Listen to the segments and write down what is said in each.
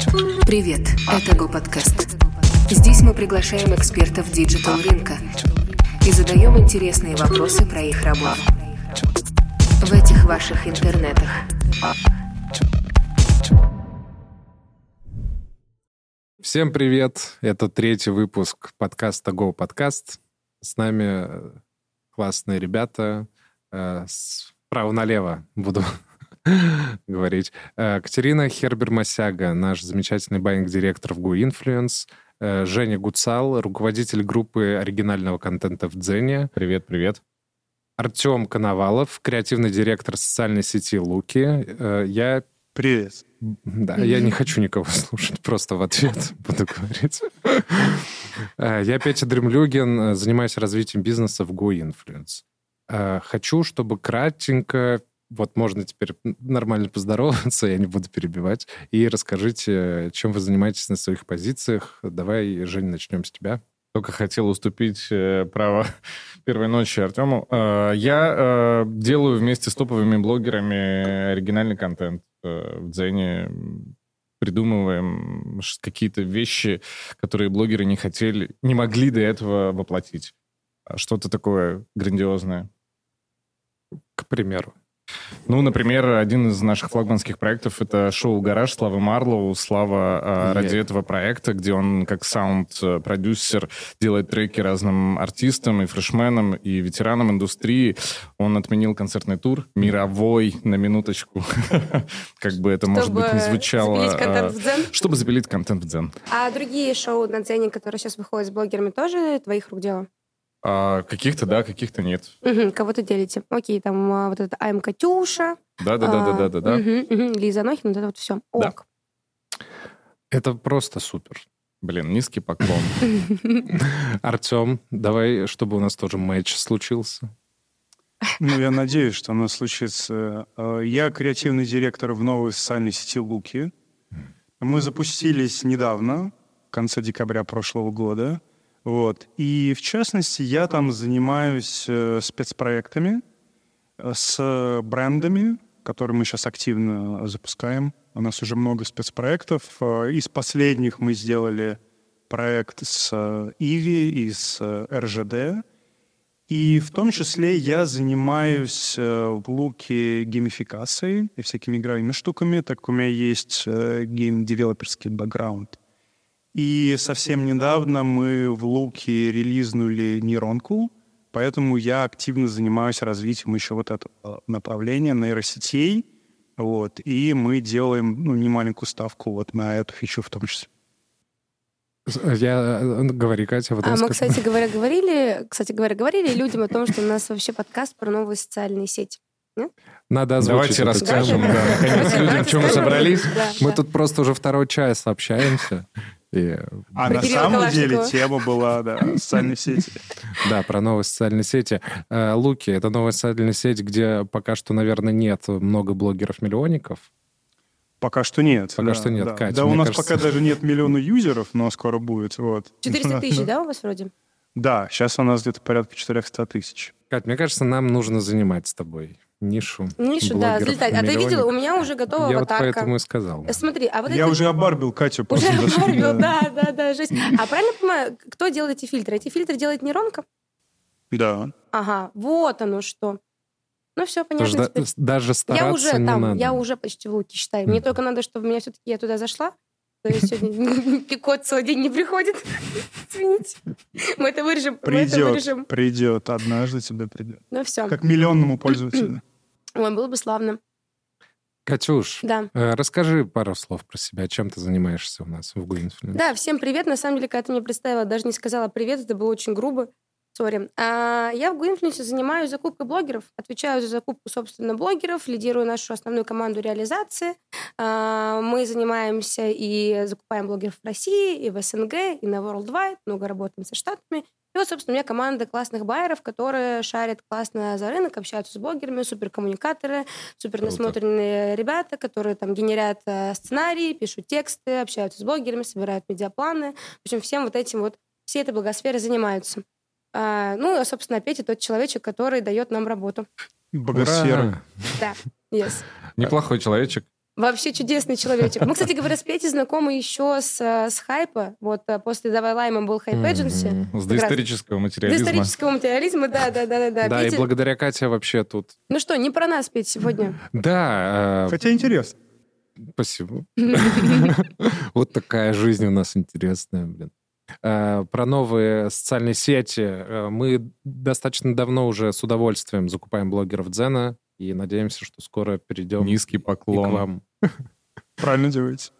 Привет, это Go Подкаст. Здесь мы приглашаем экспертов digital рынка и задаем интересные вопросы про их работу. В этих ваших интернетах. Всем привет! Это третий выпуск подкаста Go Подкаст. С нами э, классные ребята. Э, Справа налево буду говорить. Э, Катерина Хербер-Масяга, наш замечательный buying-директор в Go Influence. Женя Гуцал, руководитель группы оригинального контента в Дзене. Привет, привет. Артем Коновалов, креативный директор социальной сети Луки. Я Привет. Да, я не хочу никого слушать, просто в ответ буду говорить. Я Петя Дремлюгин, занимаюсь развитием бизнеса в Go Influence. Хочу, чтобы кратенько, вот можно теперь нормально поздороваться, я не буду перебивать, и расскажите, чем вы занимаетесь на своих позициях. Давай, Жень, начнем с тебя. Только хотел уступить э, право первой ночи Артему. Э, я э, делаю вместе с топовыми блогерами оригинальный контент в Дзене. Придумываем какие-то вещи, которые блогеры не хотели, не могли до этого воплотить. Что-то такое грандиозное. К примеру. Ну, например, один из наших флагманских проектов — это шоу «Гараж» Славы Марлоу. Слава э, ради этого проекта, где он как саунд-продюсер делает треки разным артистам и фрешменам, и ветеранам индустрии. Он отменил концертный тур мировой, на минуточку, как бы это, может быть, не звучало. Дзен? Чтобы запилить контент в Дзен. А другие шоу на Дзене, которые сейчас выходят с блогерами, тоже твоих рук дело? А, каких-то да, каких-то нет. Угу, кого-то делите. Окей, там а, вот это АМ Катюша. Да-да-да-да-да-да. Угу, угу, Лиза Нохин, вот это вот все. Да. Ок. Это просто супер. Блин, низкий поклон. Артем, давай, чтобы у нас тоже матч случился. Ну, я надеюсь, что оно случится. Э, Я креативный директор в новой социальной сети Луки. Мы запустились недавно, в конце декабря прошлого года. Вот. И, в частности, я там занимаюсь э, спецпроектами э, с брендами, которые мы сейчас активно запускаем. У нас уже много спецпроектов. Э, Из последних мы сделали проект с Иви и с РЖД. И в том числе я занимаюсь в луке геймификацией и всякими игровыми штуками, так как у меня есть гейм-девелоперский бэкграунд. И совсем недавно мы в луке релизнули нейронку, поэтому я активно занимаюсь развитием еще вот этого направления нейросетей. Вот, и мы делаем ну, немаленькую ставку вот на эту фичу в том числе. Я... э, Говори, Катя, вот А мы, кстати говоря, говорили, кстати говоря, говорили людям о том, что у нас вообще подкаст про новые социальные сети. Надо озвучить Давайте расскажем, да, наконец, людям, чем мы собрались. Да, Мы да. тут просто уже второй час общаемся. И, А Про на самом деле тема была, да, социальные сети. да, про новые социальные сети. Э, Луки — это новая социальная сеть, где пока что, наверное, нет много блогеров-миллионников. Пока что нет. Пока да, что нет, Да, Катя, Да, у нас кажется- пока даже нет миллиона юзеров, но скоро будет. Вот. 400 тысяч, да, у вас вроде? Да, сейчас у нас где-то порядка 400 тысяч. Кать, мне кажется, нам нужно занимать с тобой нишу Нишу, да, взлетать. А ты видела, у меня уже готова Я вот аватарка. поэтому и сказал. Э, Смотри, а вот Я эти- уже обарбил Катю. Уже обарбил, да, да, да, жесть. А правильно понимаю, кто делает эти фильтры? Эти фильтры делает нейронка? Да. Ага, вот оно что. Ну все, понятно. теперь. даже стараться Я уже не там, надо. я уже почти в луке считаю. Мне только надо, чтобы меня все-таки я туда зашла. То есть сегодня пикот целый день не приходит. Извините. Мы это вырежем. Мы это Придет, вырежем. придет, однажды тебе придет. Ну все. Как миллионному пользователю. Ой, было бы славно. Катюш, Да. э, расскажи пару слов про себя. Чем ты занимаешься у нас в Go Influence? Да, всем привет. На самом деле, когда ты мне представила, даже не сказала привет, это было очень грубо. Sorry. А, я в Go Influence е занимаюсь закупкой блогеров, отвечаю за закупку, собственно, блогеров, лидирую нашу основную команду реализации. А, мы занимаемся и закупаем блогеров в России, и в СНГ, и на Worldwide, много работаем со штатами. И вот, собственно, у меня команда классных байеров, которые шарят классно за рынок, общаются с блогерами, суперкоммуникаторы, супер насмотренные ребята, которые там генерят э, сценарии, пишут тексты, общаются с блогерами, собирают медиапланы. В общем, всем вот этим вот, всей этой благосферой занимаются. А, ну, а, собственно, Петя тот человечек, который дает нам работу. Богосфера. Ура! Да, yes. Неплохой человечек. Вообще чудесный человечек. Мы, кстати говоря, с Петей знакомы еще с, с хайпа. Вот после «Давай лаймом» был хайп Эдженси. С доисторического материализма. Доисторического материализма, да, да, да. Да, да и благодаря Кате вообще тут... Ну что, не про нас, Петь, сегодня. Да. Хотя интересно. Спасибо. Вот такая жизнь у нас интересная, блин. Э, про новые социальные сети. Э, мы достаточно давно уже с удовольствием закупаем блогеров Дзена и надеемся, что скоро перейдем Низкий поклон. к вам. Правильно делаете.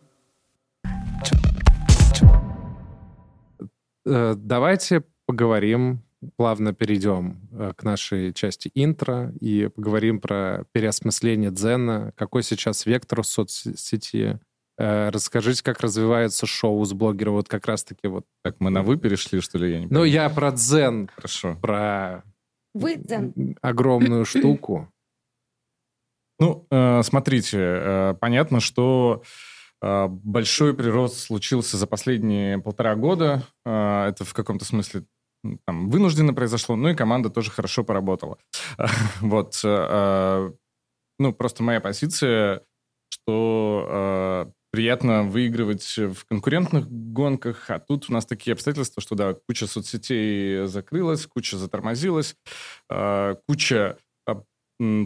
Э, давайте поговорим, плавно перейдем к нашей части интро и поговорим про переосмысление дзена, какой сейчас вектор в соцсети, Э, расскажите, как развивается шоу с блогера, вот как раз-таки вот. Так, мы на «вы» перешли, что ли? Я не ну, я про дзен. Хорошо. Про вы дзен. огромную штуку. Ну, э, смотрите, э, понятно, что большой прирост случился за последние полтора года. Это в каком-то смысле там, вынужденно произошло, ну и команда тоже хорошо поработала. Вот. Ну, просто моя позиция, что приятно выигрывать в конкурентных гонках, а тут у нас такие обстоятельства, что, да, куча соцсетей закрылась, куча затормозилась, куча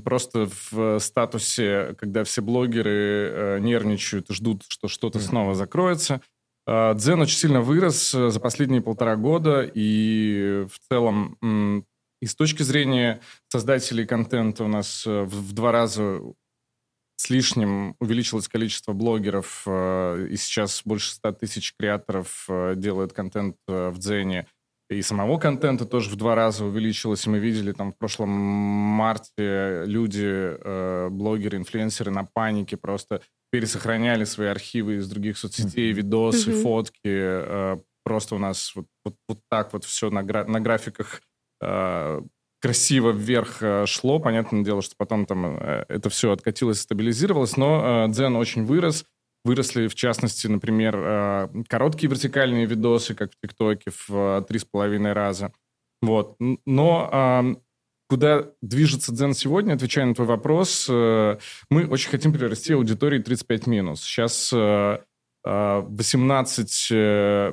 просто в статусе, когда все блогеры э, нервничают, ждут, что что-то снова закроется. А, Дзен очень сильно вырос за последние полтора года, и в целом и с точки зрения создателей контента у нас э, в, два раза с лишним увеличилось количество блогеров, э, и сейчас больше 100 тысяч креаторов э, делают контент э, в Дзене. И самого контента тоже в два раза увеличилось. И мы видели там в прошлом марте люди, блогеры, инфлюенсеры на панике просто пересохраняли свои архивы из других соцсетей, видосы, mm-hmm. фотки. Просто у нас вот, вот, вот так вот все на, гра- на графиках красиво вверх э, шло. Понятное дело, что потом там э, это все откатилось, стабилизировалось, но э, Дзен очень вырос. Выросли, в частности, например, короткие вертикальные видосы, как в ТикТоке, в три с половиной раза. Вот. Но куда движется Дзен сегодня, отвечая на твой вопрос, мы очень хотим прирасти аудитории 35 минус. Сейчас 18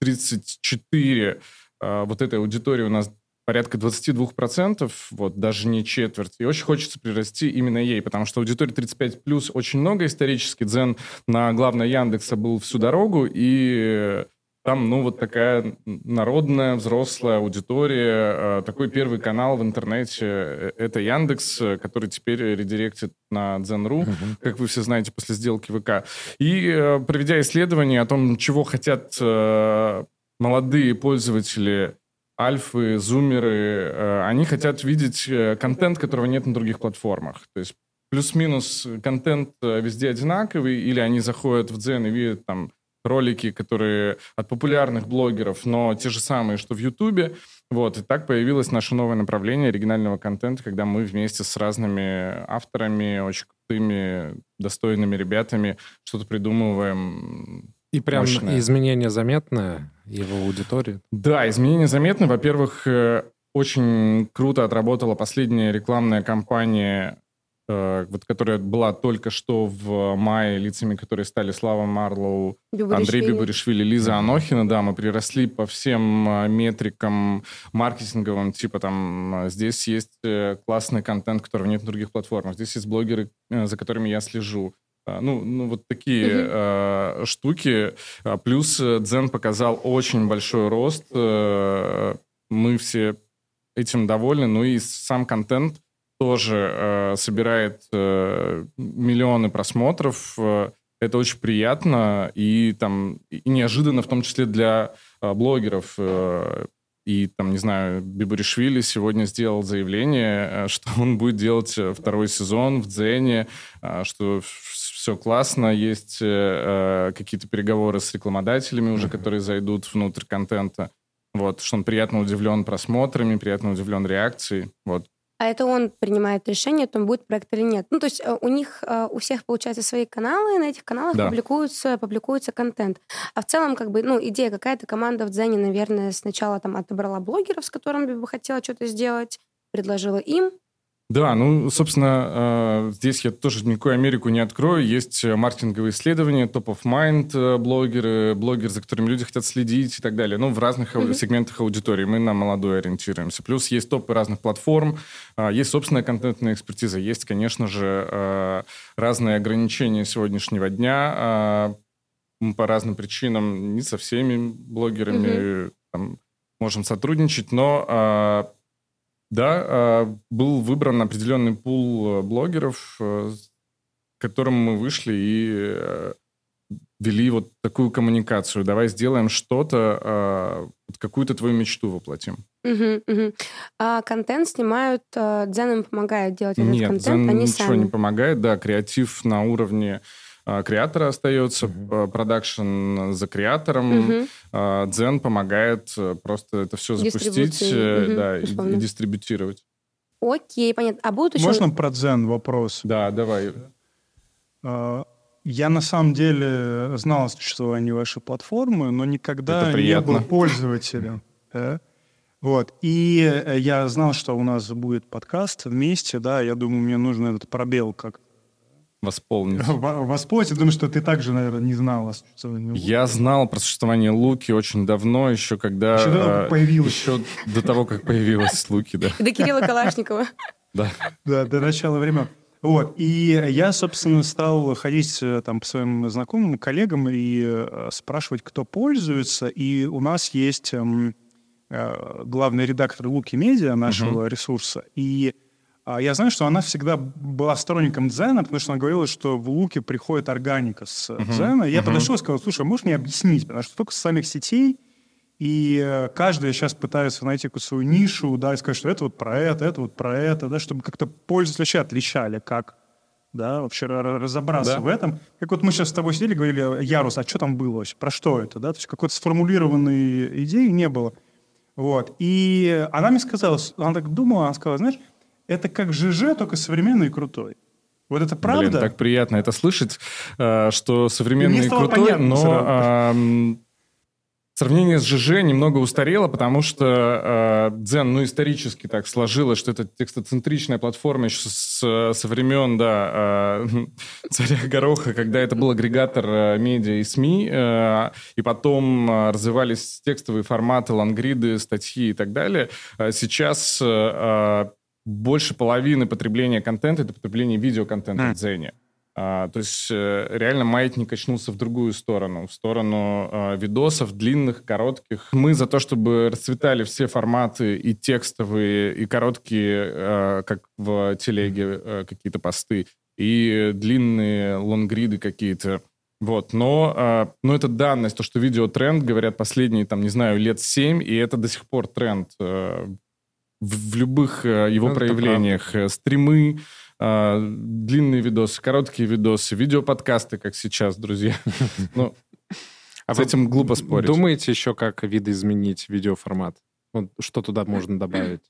34 вот этой аудитории у нас порядка 22%, вот, даже не четверть. И очень хочется прирасти именно ей, потому что аудитория 35 плюс очень много исторически. Дзен на главной Яндекса был всю дорогу, и там, ну, вот такая народная, взрослая аудитория. Э, такой первый канал в интернете э, — это Яндекс, который теперь редиректит на Дзен.ру, uh-huh. как вы все знаете, после сделки ВК. И э, проведя исследование о том, чего хотят молодые пользователи альфы, зумеры, э, они хотят видеть э, контент, которого нет на других платформах. То есть плюс-минус контент э, везде одинаковый, или они заходят в Дзен и видят там ролики, которые от популярных блогеров, но те же самые, что в Ютубе. Вот, и так появилось наше новое направление оригинального контента, когда мы вместе с разными авторами, очень крутыми, достойными ребятами что-то придумываем и прям мощное. изменение заметное его аудитории? Да, изменение заметно. Во-первых, э, очень круто отработала последняя рекламная кампания, э, вот, которая была только что в мае, лицами которые стали Слава Марлоу, Бибуришвили. Андрей Бибуришвили, Лиза Анохина. Да, мы приросли по всем э, метрикам маркетинговым, типа там здесь есть классный контент, которого нет на других платформах, здесь есть блогеры, за которыми я слежу. А, ну, ну вот такие mm-hmm. э, штуки. Плюс э, Дзен показал очень большой рост. Э, мы все этим довольны. Ну и сам контент тоже э, собирает э, миллионы просмотров. Э, это очень приятно и там и неожиданно, в том числе для э, блогеров. Э, и там, не знаю, Бибуришвили сегодня сделал заявление, что он будет делать второй сезон в Дзене, что все классно, есть э, э, какие-то переговоры с рекламодателями уже, которые зайдут внутрь контента. Вот, что он приятно удивлен просмотрами, приятно удивлен реакцией. Вот. А это он принимает решение, там будет проект или нет. Ну, то есть э, у них, э, у всех, получается, свои каналы, и на этих каналах да. публикуется, публикуется контент. А в целом, как бы, ну, идея какая-то, команда в Дзене, наверное, сначала там отобрала блогеров, с которыми бы хотела что-то сделать, предложила им, Да, ну, собственно, э, здесь я тоже никакую Америку не открою. Есть маркетинговые исследования, топ of mind э, блогеры, блогеры, за которыми люди хотят следить и так далее. Ну, в разных mm-hmm. сегментах аудитории. Мы на молодой ориентируемся. Плюс есть топы разных платформ, э, есть собственная контентная экспертиза, есть, конечно же, разные ограничения сегодняшнего дня. По разным причинам не со всеми блогерами mm-hmm. там, можем сотрудничать, но да, а, был выбран определенный пул э, блогеров, э, к которым мы вышли и э, вели вот такую коммуникацию. Давай сделаем что-то, а, какую-то твою мечту воплотим. Угу, угу. А контент снимают, Дзен им помогает делать этот Нет, контент, Дзен они ничего сами. не помогает, да, креатив на уровне креатора остается, продакшн за креатором. Угу. Дзен помогает э, просто это все запустить угу, да, и, и дистрибутировать. Окей, понятно. А будут еще... Можно про Дзен вопрос? Да, давай. А, я на самом деле знал о существовании вашей платформы, но никогда не был пользователем. Вот. И э, я знал, что у нас будет подкаст вместе, да, я думаю, мне нужно этот пробел как восполнить. Восполнить? Я думаю, что ты также, наверное, не знал о существовании Луки. Я знал про существование Луки очень давно, еще когда... Еще до того, как появилась. Еще до того, как появилась Луки, да. До Кирилла Калашникова. Да. Да, до начала времен. Вот, и я, собственно, стал ходить э, там по своим знакомым, коллегам и э, спрашивать, кто пользуется, и у нас есть эм, э, главный редактор Луки Медиа, нашего uh-huh. ресурса, и а я знаю, что она всегда была сторонником дзена, потому что она говорила, что в луке приходит органика с uh-huh. дзена. Я uh-huh. подошел и сказал, слушай, а можешь мне объяснить? Потому что только с самих сетей, и э, каждый сейчас пытается найти какую-то свою нишу, да, и сказать, что это вот про это, это вот про это, да, чтобы как-то пользователи вообще отличали, как да, вообще разобраться да. в этом. Как вот мы сейчас с тобой сидели, говорили, Ярус, а что там было вообще, про что это, да, то есть какой-то сформулированной идеи не было. Вот. И она мне сказала, она так думала, она сказала, знаешь, это как ЖЖ, только современный и крутой. Вот это правда? Блин, так приятно это слышать, э, что современный и крутой, но Сравнение с ЖЖ немного устарело, потому что э, Дзен, ну, исторически так сложилось, что это текстоцентричная платформа еще с, со времен, да, э, царя Гороха, когда это был агрегатор э, медиа и СМИ, э, и потом э, развивались текстовые форматы, лангриды, статьи и так далее. Э, сейчас э, больше половины потребления контента — это потребление видеоконтента mm. в Дзене. А, то есть э, реально маятник очнулся в другую сторону, в сторону а, видосов длинных, коротких. Мы за то, чтобы расцветали все форматы и текстовые, и короткие, а, как в телеге а, какие-то посты, и длинные лонгриды какие-то. Вот, но, а, но это данность, то, что видео тренд, говорят, последние, там, не знаю, лет семь, и это до сих пор тренд а, в, в любых а, его ну, проявлениях. Стримы, а, длинные видосы, короткие видосы, видеоподкасты, как сейчас, друзья. Ну, а с этим глупо спорить. Думаете еще, как видоизменить видеоформат? Вот что туда можно добавить?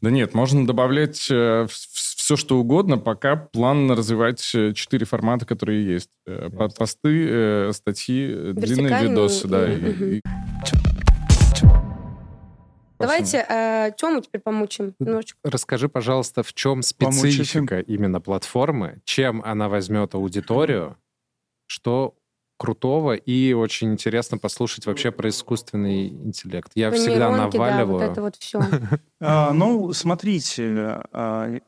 Да нет, можно добавлять э, все, что угодно, пока план развивать э, четыре формата, которые есть. Э, посты, э, статьи, длинные видосы, да. И... Давайте э, Тему теперь помучим немножечко. Расскажи, пожалуйста, в чем специфика Помучим. именно платформы, чем она возьмет аудиторию, что крутого и очень интересно послушать вообще про искусственный интеллект. Я всегда наваливаю. Да, вот это вот все. А, ну, смотрите, а,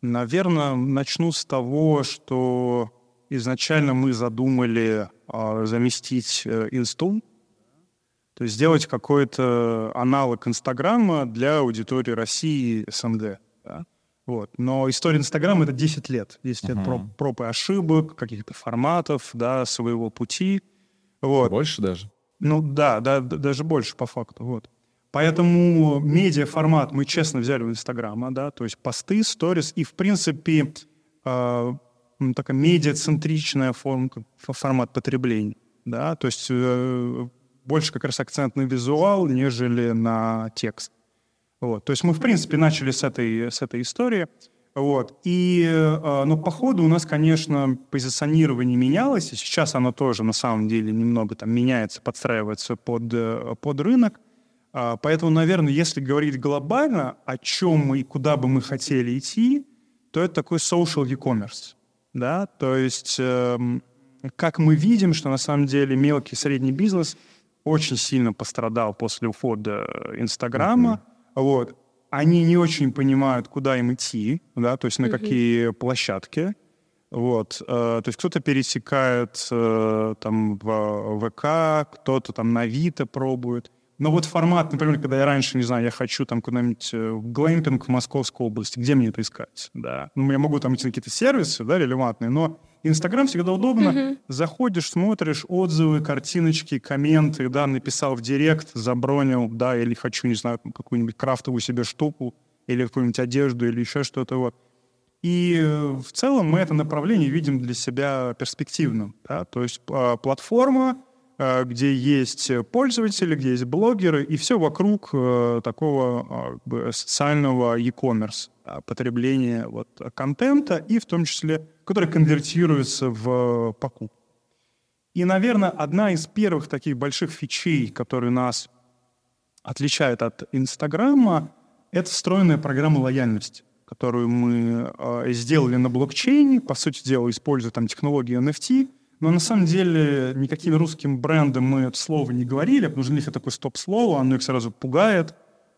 наверное, начну с того, что изначально мы задумали а, заместить э, инсту то есть сделать какой-то аналог Инстаграма для аудитории России и СНГ. Да? Вот. Но история Инстаграма — это 10 лет. 10 лет uh-huh. проб, проб и ошибок, каких-то форматов, да, своего пути. Вот. Больше даже? Ну да, да, даже больше по факту. Вот. Поэтому медиа-формат мы честно взяли у Инстаграма, да, то есть посты, сторис, и, в принципе, э, такая медиа-центричная форм, формат потребления, да, то есть э, больше как раз акцент на визуал, нежели на текст. Вот. То есть мы, в принципе, начали с этой, с этой истории. Вот. И, э, ну, по ходу у нас, конечно, позиционирование менялось, и сейчас оно тоже, на самом деле, немного там меняется, подстраивается под, э, под рынок. А, поэтому, наверное, если говорить глобально, о чем мы и куда бы мы хотели идти, то это такой social e-commerce. Да? То есть, эм, как мы видим, что на самом деле мелкий и средний бизнес очень сильно пострадал после ухода Инстаграма. Mm-hmm. Вот. Они не очень понимают, куда им идти, да, то есть на mm-hmm. какие площадки. Вот, э, то есть кто-то пересекает э, там в ВК, кто-то там на Авито пробует. Но вот формат, например, когда я раньше, не знаю, я хочу там куда-нибудь э, в глэмпинг в Московской области, где мне это искать, да? Ну, я могу там идти на какие-то сервисы, да, релевантные, но Инстаграм всегда удобно. Mm-hmm. Заходишь, смотришь отзывы, картиночки, комменты, да, написал в директ, забронил, да, или хочу, не знаю, какую-нибудь крафтовую себе штуку, или какую-нибудь одежду, или еще что-то вот. И э, в целом мы это направление видим для себя перспективным. Да? То есть а, платформа, а, где есть пользователи, где есть блогеры, и все вокруг э, такого а, как бы, социального e-commerce, потребления вот, контента, и в том числе, который конвертируется в покупку. И, наверное, одна из первых таких больших фичей, которые нас отличают от Инстаграма, это встроенная программа лояльности которую мы э, сделали на блокчейне, по сути дела, используя там технологии NFT, но на самом деле никаким русским брендам мы это слово не говорили, потому что для них это такое стоп-слово, оно их сразу пугает.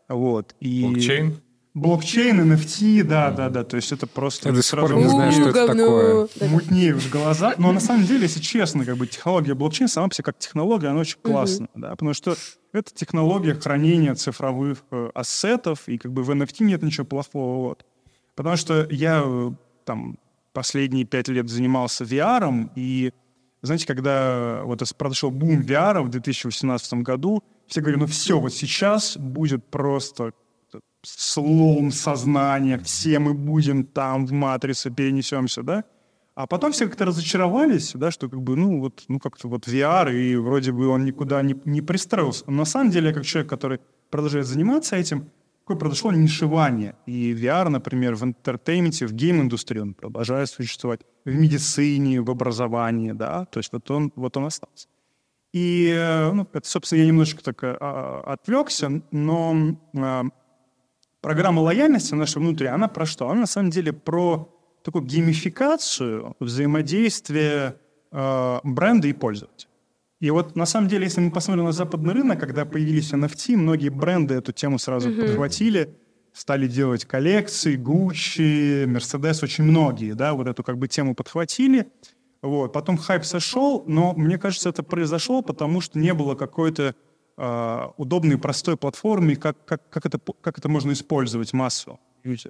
Вот. И... Блокчейн? Блокчейн, NFT, да, да, да. То есть это просто... Я до сих пор не знаю, что это такое. Мутнеют в глаза. Но на самом деле, если честно, как бы технология блокчейн сама по себе как технология, она очень классная, да, потому что это технология хранения цифровых э, ассетов, и как бы в NFT нет ничего плохого. Вот. Потому что я э, там последние пять лет занимался VR, и знаете, когда вот произошел бум VR в 2018 году, все говорили, ну все, вот сейчас будет просто слом сознания, все мы будем там в матрице, перенесемся, да? А потом все как-то разочаровались, да, что как бы, ну, вот, ну, как-то вот VR, и вроде бы он никуда не, не пристроился. Но на самом деле, как человек, который продолжает заниматься этим, такое произошло нишевание. И VR, например, в entertainment е, в гейм-индустрии он продолжает существовать, в медицине, в образовании, да, то есть вот он, вот он остался. И, э, ну, это, собственно, я немножечко так а, отвлекся, но а, программа лояльности наша внутри, она про что? Она на самом деле про такую геймификацию взаимодействия а, бренда и пользователя. И вот на самом деле, если мы посмотрим на западный рынок, когда появились NFT, многие бренды эту тему сразу mm-hmm. подхватили, стали делать коллекции, Gucci, Mercedes, очень многие, да, вот эту как бы тему подхватили. Вот. Потом хайп сошел, но мне кажется, это произошло, потому что не было какой-то э, удобной, простой платформы, как, как, как, это, как это можно использовать массово.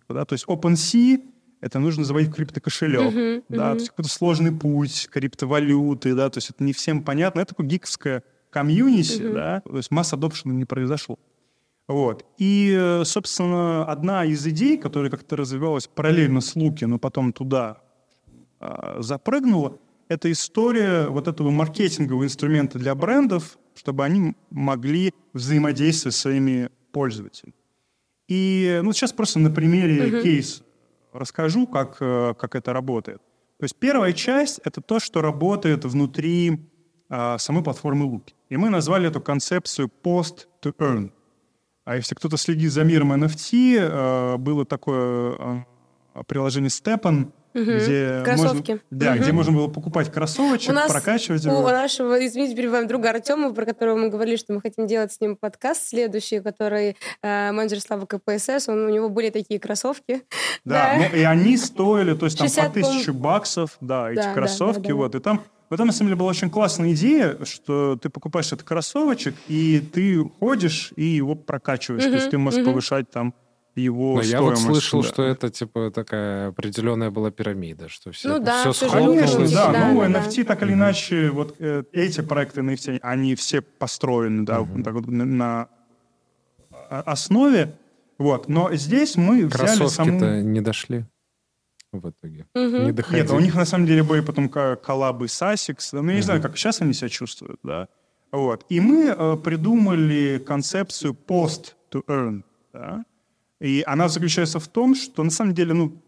Да? То есть OpenSea это нужно заводить криптокошелек, uh-huh, да, uh-huh. то есть какой-то сложный путь, криптовалюты, да, то есть это не всем понятно, это такое гиковское комьюнити, uh-huh. да, то есть масса адопшена не произошло. Вот. И, собственно, одна из идей, которая как-то развивалась параллельно с Луки, но потом туда а, запрыгнула, это история вот этого маркетингового инструмента для брендов, чтобы они могли взаимодействовать с своими пользователями. И ну, сейчас просто на примере uh-huh. кейса расскажу, как, э, как это работает. То есть первая часть — это то, что работает внутри а, самой платформы Луки. И мы назвали эту концепцию «post to earn». А если кто-то следит за миром NFT, а, было такое а, приложение Stepan — Угу. Где Кроссовки. Можно, да, угу. где можно было покупать кроссовочек, у нас прокачивать его. У нашего, извините, перебиваем друга Артема, про которого мы говорили, что мы хотим делать с ним подкаст следующий, который э, менеджер Слава КПСС, он, у него были такие кроссовки. Да, да. Ну, и они стоили, то есть там 60, по тысяче баксов, да, эти да, кроссовки, да, да, да. вот, и там в этом, на самом деле, была очень классная идея, что ты покупаешь этот кроссовочек, и ты ходишь и его прокачиваешь. Uh-huh, то есть ты можешь uh-huh. повышать там его Но я вот слышал, да. что это типа такая определенная была пирамида, что все, ну, да, все схлопнулось. Конечно, да, да, ну, да, NFT так или иначе, вот э, эти проекты NFT, они все построены, да, mm-hmm. так вот, на основе, вот. Но здесь мы взяли саму... то не дошли в итоге. Угу. Не доходили. Нет, у них на самом деле были потом коллабы с ASICS. Ну, я не угу. знаю, как сейчас они себя чувствуют, да. Вот. И мы э, придумали концепцию post to earn, да. И она заключается в том, что на самом деле, ну,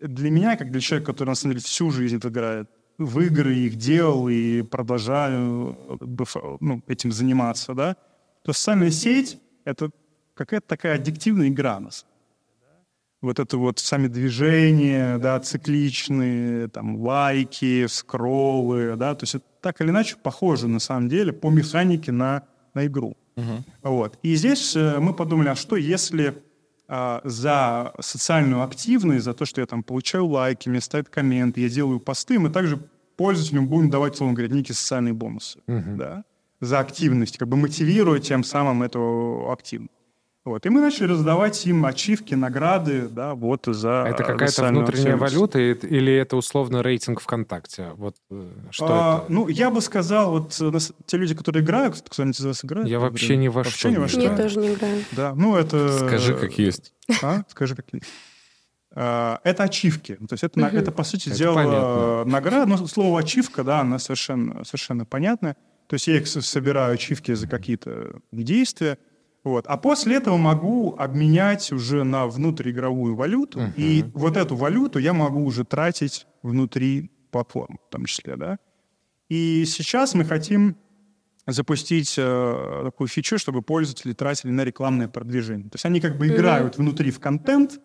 для меня, как для человека, который на самом деле всю жизнь играет в игры, их делал и продолжаю ну, этим заниматься, да, то социальная сеть это какая-то такая аддиктивная игра нас. Вот это вот сами движения, да, цикличные, там, лайки, скроллы, да, то есть это так или иначе похоже, на самом деле, по механике на, на игру. Uh-huh. Вот. И здесь э, мы подумали, а что если за социальную активность, за то, что я там получаю лайки, мне ставят комменты, я делаю посты, мы также пользователям будем давать, условно говоря, некие социальные бонусы, uh-huh. да, за активность, как бы мотивируя тем самым эту активность. Вот. И мы начали раздавать им ачивки, награды, да, вот за... Это какая-то внутренняя активность. валюта или это условно рейтинг ВКонтакте? Вот э, что а, это? Ну, я бы сказал, вот э, те люди, которые играют, кто-нибудь из вас играет? Я вообще ни во вообще что. Ни во что. Я тоже не играю. Да, ну это... Скажи, как есть. А? Скажи, как есть. А, это ачивки. То есть это, угу. это по сути это дела, понятно. награда. Но слово ачивка, да, она совершенно, совершенно понятная. То есть я их собираю ачивки за какие-то действия, вот. А после этого могу обменять уже на внутриигровую валюту, uh-huh. и вот эту валюту я могу уже тратить внутри платформы в том числе, да. И сейчас мы хотим запустить э, такую фичу, чтобы пользователи тратили на рекламное продвижение. То есть они как бы играют uh-huh. внутри в контент,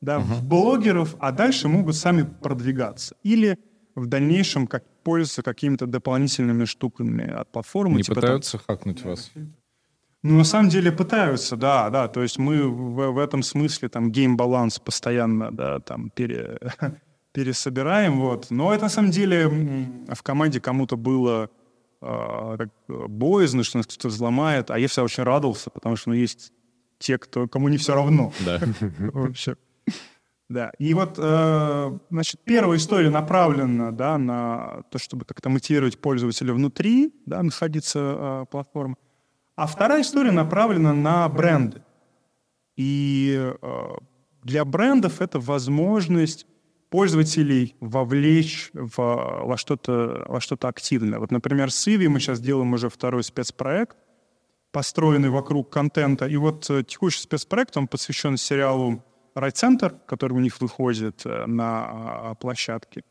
да, uh-huh. в блогеров, а дальше могут сами продвигаться. Или в дальнейшем как пользоваться какими-то дополнительными штуками от платформы. Не типа пытаются там... хакнуть вас? Ну, на самом деле пытаются, да, да. То есть мы в, в этом смысле там гейм-баланс постоянно, да, там пере, пересобираем, вот. Но это на самом деле в команде кому-то было э, так, боязно, что нас кто-то взломает, а я всегда очень радовался, потому что ну, есть те, кто, кому не все равно. Да. Вообще. Да. И вот, э, значит, первая история направлена, да, на то, чтобы как-то мотивировать пользователя внутри, да, находиться э, платформы. А вторая история направлена на бренды. И э, для брендов это возможность пользователей вовлечь в, во что-то во что активное. Вот, например, с Иви мы сейчас делаем уже второй спецпроект, построенный вокруг контента. И вот э, текущий спецпроект, он посвящен сериалу «Райцентр», который у них выходит э, на площадке.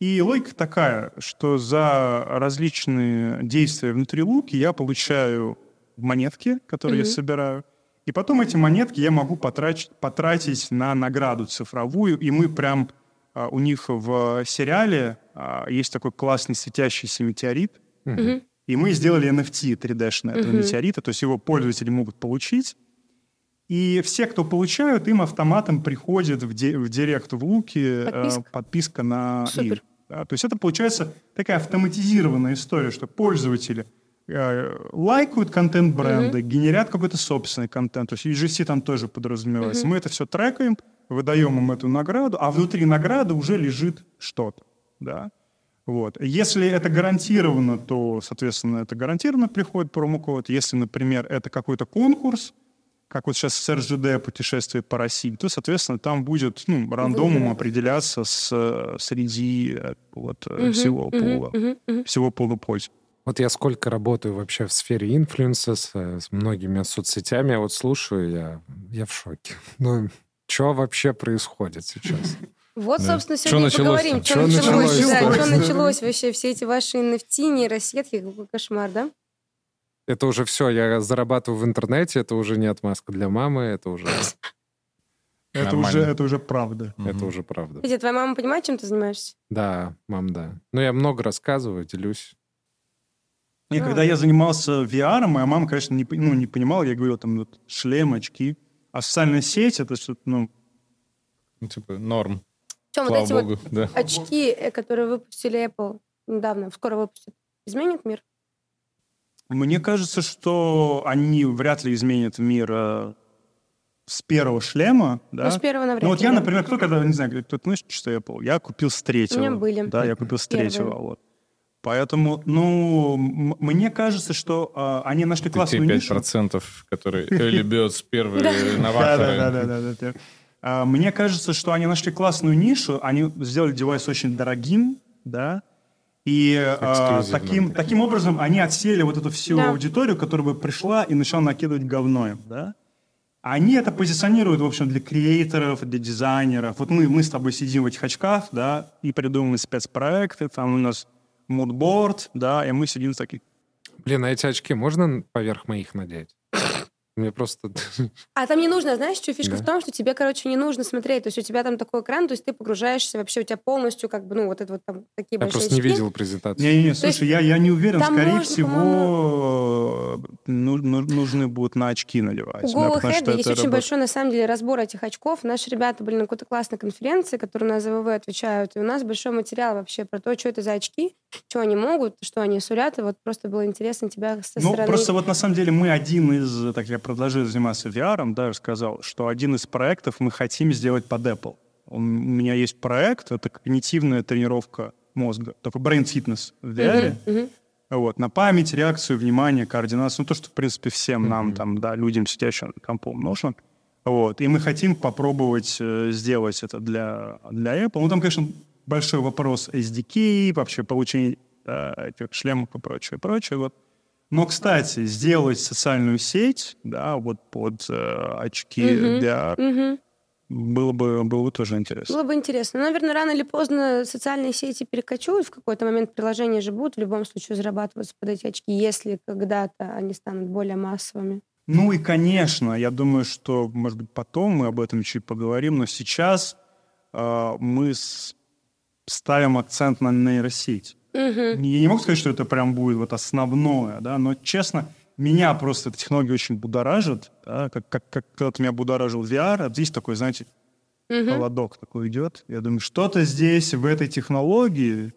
И логика такая, что за различные действия внутри луки я получаю монетки, которые mm-hmm. я собираю. И потом эти монетки я могу потратить, потратить на награду цифровую. И мы прям а, у них в сериале а, есть такой классный светящийся метеорит. Mm-hmm. И мы сделали NFT 3D-шный этого mm-hmm. метеорита, то есть его пользователи могут получить. И все, кто получают, им автоматом приходит в, ди- в директ в Луки подписка, э, подписка на Супер. их. Да, то есть это получается такая автоматизированная история, что пользователи – Э, лайкают контент бренда, mm-hmm. генерят какой-то собственный контент. То есть UGC там тоже подразумевается. Mm-hmm. Мы это все трекаем, выдаем им эту награду, а внутри награды уже лежит что-то. Да? Вот. Если это гарантировано, то, соответственно, это гарантированно приходит промокод. Если, например, это какой-то конкурс, как вот сейчас с РЖД путешествие по России, то, соответственно, там будет ну, рандомом определяться с, среди э, вот, uh-huh, всего uh-huh, uh-huh, uh-huh. всего пола пользователей. Вот я сколько работаю вообще в сфере инфлюенса с, с многими соцсетями, я вот слушаю, я, я в шоке. Ну, что вообще происходит сейчас? Вот, да. собственно, сегодня и поговорим. Что началось? началось? Да, что началось вообще? Все эти ваши NFT, нейросетки, какой кошмар, да? Это уже все, я зарабатываю в интернете, это уже не отмазка для мамы, это уже... Это уже, это уже правда. Это уже правда. Твоя мама понимает, чем ты занимаешься? Да, мам, да. Ну, я много рассказываю, делюсь. И да. когда я занимался VR, моя мама, конечно, не, ну, не понимала. Я говорил, там, вот, шлем, очки. А социальная сеть, это что-то, ну... Ну, типа, норм. Чем вот эти Богу, вот да. очки, э, которые выпустили Apple недавно, скоро выпустят, изменят мир? Мне кажется, что они вряд ли изменят мир э, с первого шлема, да. Ну, с первого навряд Ну, вот я, например, кто когда, не знаю, кто-то знаешь, что Apple? Я купил с третьего. У меня были. Да, я купил с третьего, вот. Поэтому, ну, мне кажется, что э, они нашли классную Ты 5%, нишу. 5%, которые Early Birds, первые новаторы. Да-да-да. А, мне кажется, что они нашли классную нишу, они сделали девайс очень дорогим, да, и э, таким, таким образом они отсели вот эту всю да. аудиторию, которая бы пришла и начала накидывать говно, да. Они это позиционируют, в общем, для креаторов, для дизайнеров. Вот мы, мы с тобой сидим в этих очках, да, и придумываем спецпроекты, там у нас мудборд, да, и мы сидим такие. Блин, а эти очки можно поверх моих надеть? Мне просто... А там не нужно, знаешь, что фишка Да. в том, что тебе, короче, не нужно смотреть. То есть у тебя там такой экран, то есть ты погружаешься вообще, у тебя полностью как бы, ну, вот это вот там такие Я большие просто не очки. видел презентацию. Не-не-не, слушай, я, я не уверен, там скорее можно, всего, ну, ну, нужны будут на очки надевать. У да, Google потому Head что есть это очень большой, на самом деле, разбор этих очков. Наши ребята были на какой-то классной конференции, которую на ЗВВ отвечают, и у нас большой материал вообще про то, что это за очки, что они могут, что они сулят, и вот просто было интересно тебя со Ну, стороны... просто вот на самом деле мы один из, так я предложил заниматься VR, да, я сказал, что один из проектов мы хотим сделать под Apple. У меня есть проект, это когнитивная тренировка мозга, такой brain fitness в VR. Мгм, мгм. Вот, на память, реакцию, внимание, координацию. Ну, то, что, в принципе, всем нам, Мгм. там, да, людям, сидящим компом, нужно. Вот. И мы хотим попробовать э, сделать это для, для Apple. Ну, там, конечно, большой вопрос SDK, вообще получение да, этих шлемов и прочее, прочее. Вот. Но, кстати, сделать социальную сеть, да, вот под э, очки Мгм. для Мгм. было бы, было бы тоже интересно. Было бы интересно. Но, наверное, рано или поздно социальные сети перекочуют. В какой-то момент приложения же будут в любом случае зарабатываться под эти очки, если когда-то они станут более массовыми. Ну и, конечно, я думаю, что, может быть, потом мы об этом чуть поговорим, но сейчас э, мы с- ставим акцент на нейросеть. Мгм. Я не могу сказать, что это прям будет вот основное, да, но, честно, меня просто эта технология очень будоражит, да, как, как, как когда-то меня будоражил VR, а здесь такой, знаете, Мгм. холодок такой идет. Я думаю, что-то здесь, в этой технологии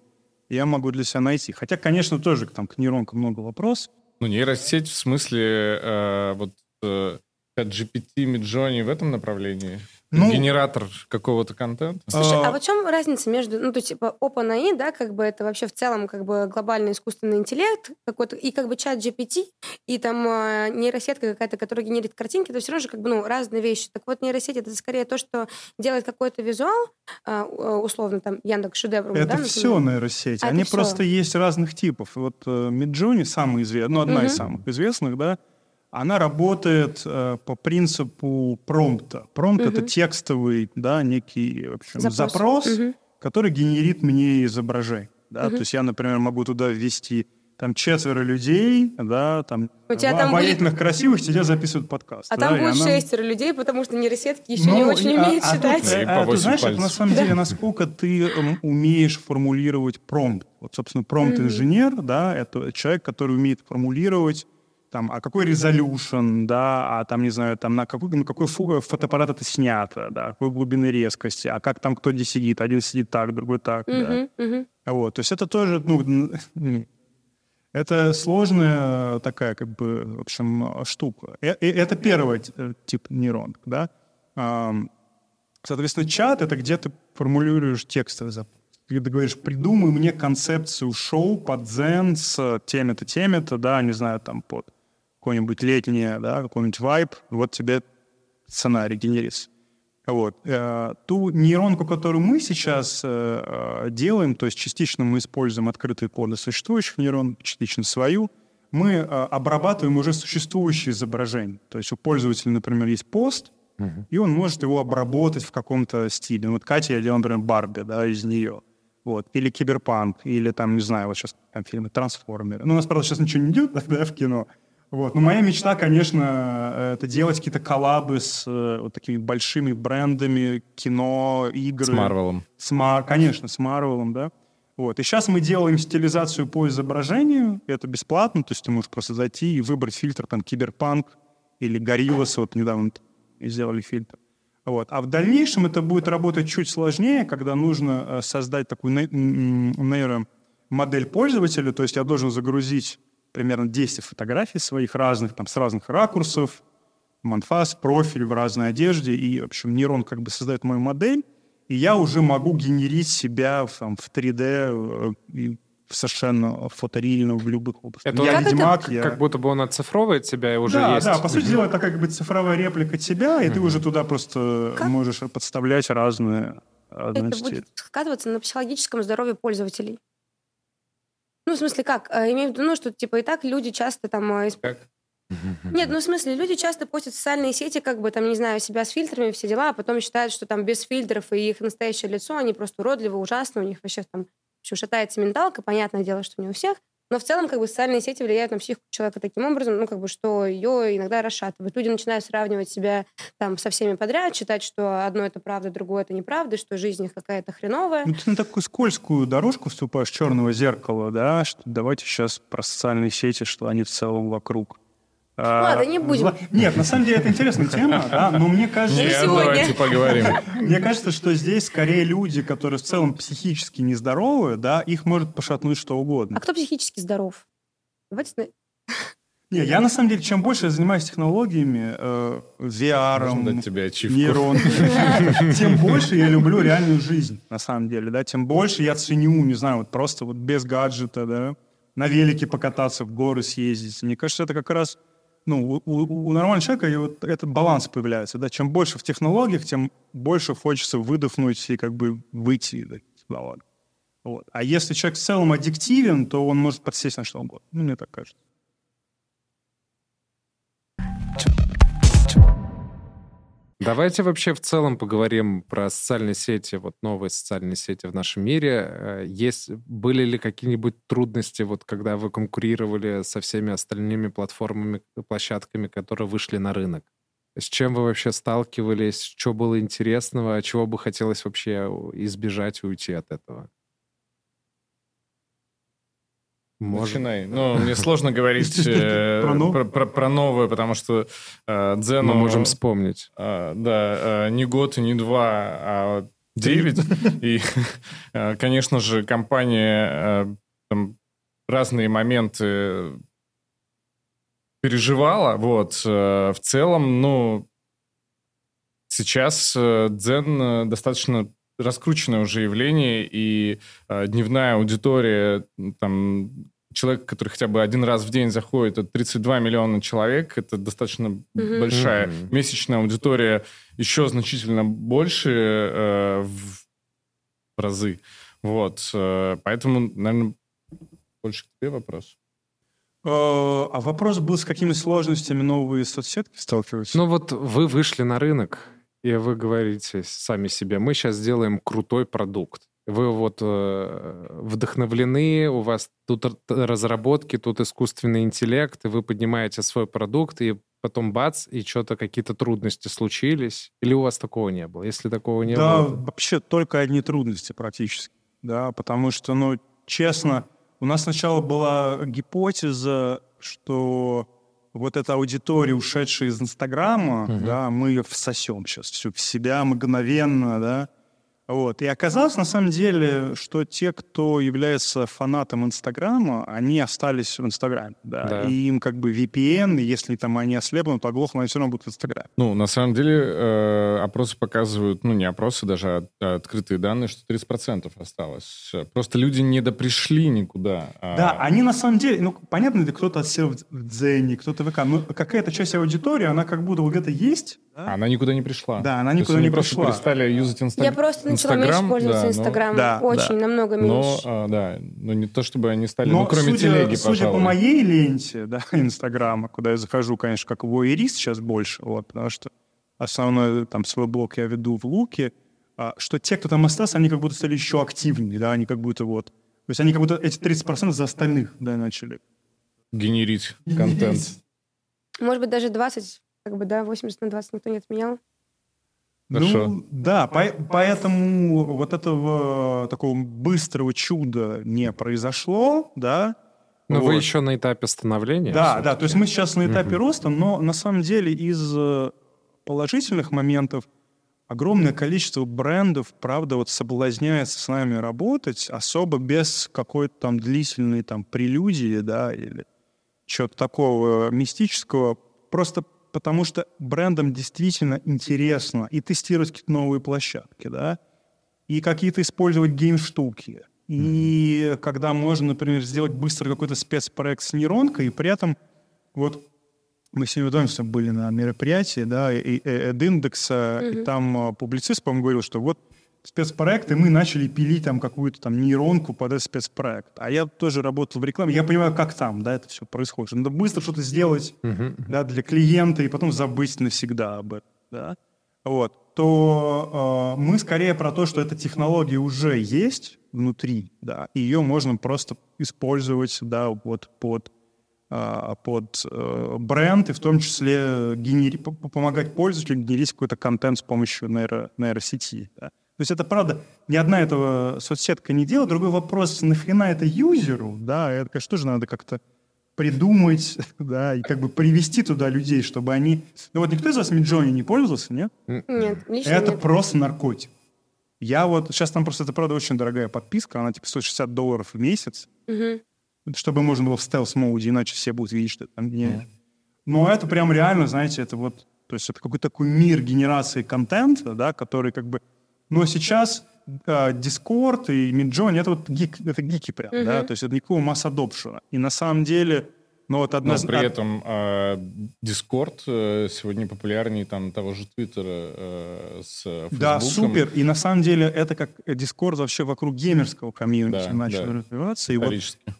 я могу для себя найти. Хотя, конечно, тоже там к нейронкам много вопросов. Ну, нейросеть в смысле э, вот э, GPT, Midjourney в этом направлении? Ну- Генератор какого-то контента? Слушай, А, а вот в чем разница между, ну, то есть, типа, OpenAI, да, как бы это вообще в целом как бы глобальный искусственный интеллект какой-то, и как бы чат GPT, и там э, нейросетка какая-то, которая генерит картинки, это все равно же как бы, ну, разные вещи. Так вот, нейросеть — это скорее то, что делает какой-то визуал, э, условно, там, Яндекс шедевром, Это да, все например? нейросети. А, Они просто есть разных типов. Вот э, Midjourney самый известный, ну, одна из Мгм. самых известных, да, она работает э, по принципу промпта. Промпт — это Мгм. текстовый, да, некий, в общем, Запрос. запрос, Мгм. который генерит мне изображение. Да? Мгм. То есть я, например, могу туда ввести там четверо людей, да, там, У тебя там будет- обаятельных, красивых, сидят, записывают подкаст. А да, там будет она- шестеро людей, потому что нейросетки еще не ну, очень а- умеют а читать. тут, э, а ты знаешь, это на самом деле, насколько ты умеешь формулировать промпт. Вот, собственно, промпт-инженер, да, это человек, который умеет формулировать там, а какой резолюшн, да, а там, не знаю, там, на какой, на какой фотоаппарат это снято, да, какой глубины резкости, а как там кто где сидит, один сидит так, другой так, да. Мгм, мгм. Вот, то есть это тоже, ну, это сложная такая, как бы, в общем, штука. Э- э- Это первый э, тип нейронок, да. Соответственно, чат — это где ты формулируешь запрос. Где ты говоришь, придумай мне концепцию шоу под дзен с теми-то, теми-то, да, не знаю, там, под какое-нибудь летнее, да, какой-нибудь вайб, вот тебе сценарий генерится. Вот. Э, Ту нейронку, которую мы сейчас э, э, делаем, то есть частично мы используем открытые коды существующих нейрон, частично свою, мы обрабатываем уже существующие изображения. То есть у пользователя, например, есть пост, и он может его обработать в каком-то стиле. Вот Катя, я делал, например, Барби, да, из нее. Вот. Или Киберпанк, или там, не знаю, вот сейчас там фильмы Трансформеры. Ну, у нас, правда, сейчас ничего не идет, да, в кино. Вот. Но моя мечта, конечно, э, это делать какие-то коллабы с э, вот такими большими брендами кино, игры. С Марвелом. С Мар- конечно, с Марвелом, да. Вот. И сейчас мы делаем стилизацию по изображению. Это бесплатно, то есть ты можешь просто зайти и выбрать фильтр там Киберпанк или Гориллас, вот недавно сделали фильтр. Вот. А в дальнейшем это будет работать чуть сложнее, когда нужно э, создать такую нейромодель пользователя, то есть я должен загрузить примерно 10 фотографий своих разных, там, с разных ракурсов, манфас, профиль в разной одежде, и, в общем, нейрон как бы создает мою модель, и я уже могу генерить себя в, там, в 3D э, и совершенно фотореально в любых областях. Это я Как это- ведьмак, я... Как будто бы он оцифровывает себя и уже да, есть. да, по сути дела, это как бы цифровая реплика тебя, и ты уже туда просто Как? можешь подставлять разные, Это стили. будет сказываться на психологическом здоровье пользователей. Ну, в смысле, как? Э, Имею в виду, ну, что, типа, и так люди часто там... э, Как? Нет, ну, в смысле, люди часто постят в социальные сети, как бы, там, не знаю, себя с фильтрами, все дела, а потом считают, что там без фильтров и их настоящее лицо, они просто уродливы, ужасны, у них вообще там в общем, шатается менталка, понятное дело, что не у всех. Но в целом, как бы, социальные сети влияют на психику человека таким образом, ну, как бы, что ее иногда расшатывают. Люди начинают сравнивать себя там со всеми подряд, считать, что одно это правда, другое это неправда, что жизнь их какая-то хреновая. Ну, ты на такую скользкую дорожку вступаешь, черного зеркала, да, что давайте сейчас про социальные сети, что они в целом вокруг. А, Ладно, не будем. Нет, на самом деле это интересная тема, да, но мне кажется... Не сегодня. давайте поговорим. Мне кажется, что здесь скорее люди, которые в целом психически нездоровы, да, их может пошатнуть что угодно. А кто психически здоров? Давайте... Не, я на самом деле, чем больше я занимаюсь технологиями, э, VR, тебе нейрон, тем больше я люблю реальную жизнь, на самом деле, да, тем больше я ценю, не знаю, вот просто вот без гаджета, да, на велике покататься, в горы съездить. Мне кажется, это как раз ну, у, у, нормального человека вот этот баланс появляется. Да? Чем больше в технологиях, тем больше хочется выдохнуть и как бы выйти из технологий. Вот. А если человек в целом аддиктивен, то он может подсесть на что угодно. Ну, мне так кажется. Давайте вообще в целом поговорим про социальные сети, вот новые социальные сети в нашем мире. Э, есть, были ли какие-нибудь трудности, вот когда вы конкурировали со всеми остальными платформами, площадками, которые вышли на рынок? С чем вы вообще сталкивались? Что было интересного? Чего бы хотелось вообще избежать и уйти от этого? Можно. Начинай. Ну, мне сложно говорить э, про новое, потому что э, Дзену... Мы можем вспомнить. Э, да, не год и не два, а девять. И, конечно же, компания разные моменты переживала. Вот. В целом, ну, сейчас Дзен достаточно раскрученное уже явление, и э, дневная аудитория, там, человек, который хотя бы один раз в день заходит, это 32 миллиона человек, это достаточно mm-hmm. большая. Mm-hmm. Месячная аудитория еще значительно больше э, в разы. Вот. Э, поэтому, наверное, больше к тебе вопрос. Э, а вопрос был, с какими сложностями новые соцсетки сталкиваются? Ну вот вы вышли на рынок, и вы говорите сами себе, мы сейчас сделаем крутой продукт. Вы вот э, вдохновлены, у вас тут разработки, тут искусственный интеллект, и вы поднимаете свой продукт, и потом бац, и что-то какие-то трудности случились? Или у вас такого не было? Если такого не да, было... Да, вообще только одни трудности практически. Да, потому что, ну, честно, у нас сначала была гипотеза, что вот эта аудитория, ушедшая из Инстаграма, угу. да, мы ее всосем сейчас всю в себя мгновенно, да, вот. И оказалось, на самом деле, что те, кто является фанатом Инстаграма, они остались в Инстаграме. Да. Да. И им как бы VPN, если там они ослепнут, оглохнут, они все равно будут в Инстаграме. Ну, на самом деле, э, опросы показывают, ну, не опросы, даже а открытые данные, что 30% осталось. Просто люди не допришли никуда. А... Да, они на самом деле, ну, понятно, кто-то отсел в Дзене, кто-то в ВК, но какая-то часть аудитории, она как будто где-то есть, да? Она никуда не пришла. Да, она никуда не пришла. просто перестали юзать Инстаграм. Я просто начала меньше пользоваться Инстаграмом. Да, Очень, да. намного меньше. Но, а, да, но не то, чтобы они стали, но ну, кроме судя, телеги, судя пожалуй. по моей ленте, да, Инстаграма, куда я захожу, конечно, как воерист сейчас больше, вот, потому что основной там свой блог я веду в Луке, а, что те, кто там остался, они как будто стали еще активнее, да, они как будто вот... То есть они как будто эти 30% за остальных, да, начали. Генерить контент. Может быть, даже 20, как бы, да, 80 на 20 никто не отменял. Хорошо. Ну, да, по, поэтому вот этого такого быстрого чуда не произошло, да. Но вот. вы еще на этапе становления. Да, да, то есть мы сейчас на этапе угу. роста, но на самом деле из э, положительных моментов огромное количество брендов, правда, вот соблазняется с нами работать, особо без какой-то там длительной там прелюдии, да, или чего-то такого мистического, просто потому что брендам действительно интересно и тестировать какие-то новые площадки, да, и какие-то использовать гейм-штуки. И mm-hmm. когда можно, например, сделать быстро какой-то спецпроект с нейронкой, и при этом вот мы сегодня были на мероприятии, да, и, и, Эдиндекса, mm-hmm. и там а, публицист, по-моему, говорил, что вот спецпроект, и мы начали пилить там какую-то там нейронку под этот спецпроект. А я тоже работал в рекламе, я понимаю, как там, да, это все происходит. Надо быстро что-то сделать, uh-huh. да, для клиента, и потом забыть навсегда об этом, да. Вот. то э, мы скорее про то, что эта технология уже есть внутри, да, и ее можно просто использовать, да, вот под э, под э, бренд и в том числе генери- помогать пользователю генерить какой-то контент с помощью нейро- нейросети. Да. То есть это правда, ни одна этого соцсетка не делает. Другой вопрос, нахрена это юзеру, да, это, конечно, тоже надо как-то придумать, да, и как бы привести туда людей, чтобы они... Ну вот никто из вас Миджони не пользовался, нет? Нет, лично Это нет. просто наркотик. Я вот... Сейчас там просто, это правда очень дорогая подписка, она типа стоит 60 долларов в месяц, Мгм. чтобы можно было в стелс-моуде, иначе все будут видеть, что там не... Но это прям реально, знаете, это вот... То есть это какой-то такой мир генерации контента, да, который как бы... Но сейчас э, Discord и Midjourney, это вот гик, это гики прям, да, то есть это никакого масс-адопшена. И на самом деле, ну вот одна... Но при этом э, Discord э, сегодня популярнее там того же Твиттера э, с Фейсбуком. Да, супер. И на самом деле это как Discord вообще вокруг геймерского комьюнити Да, начал да. развиваться. И вот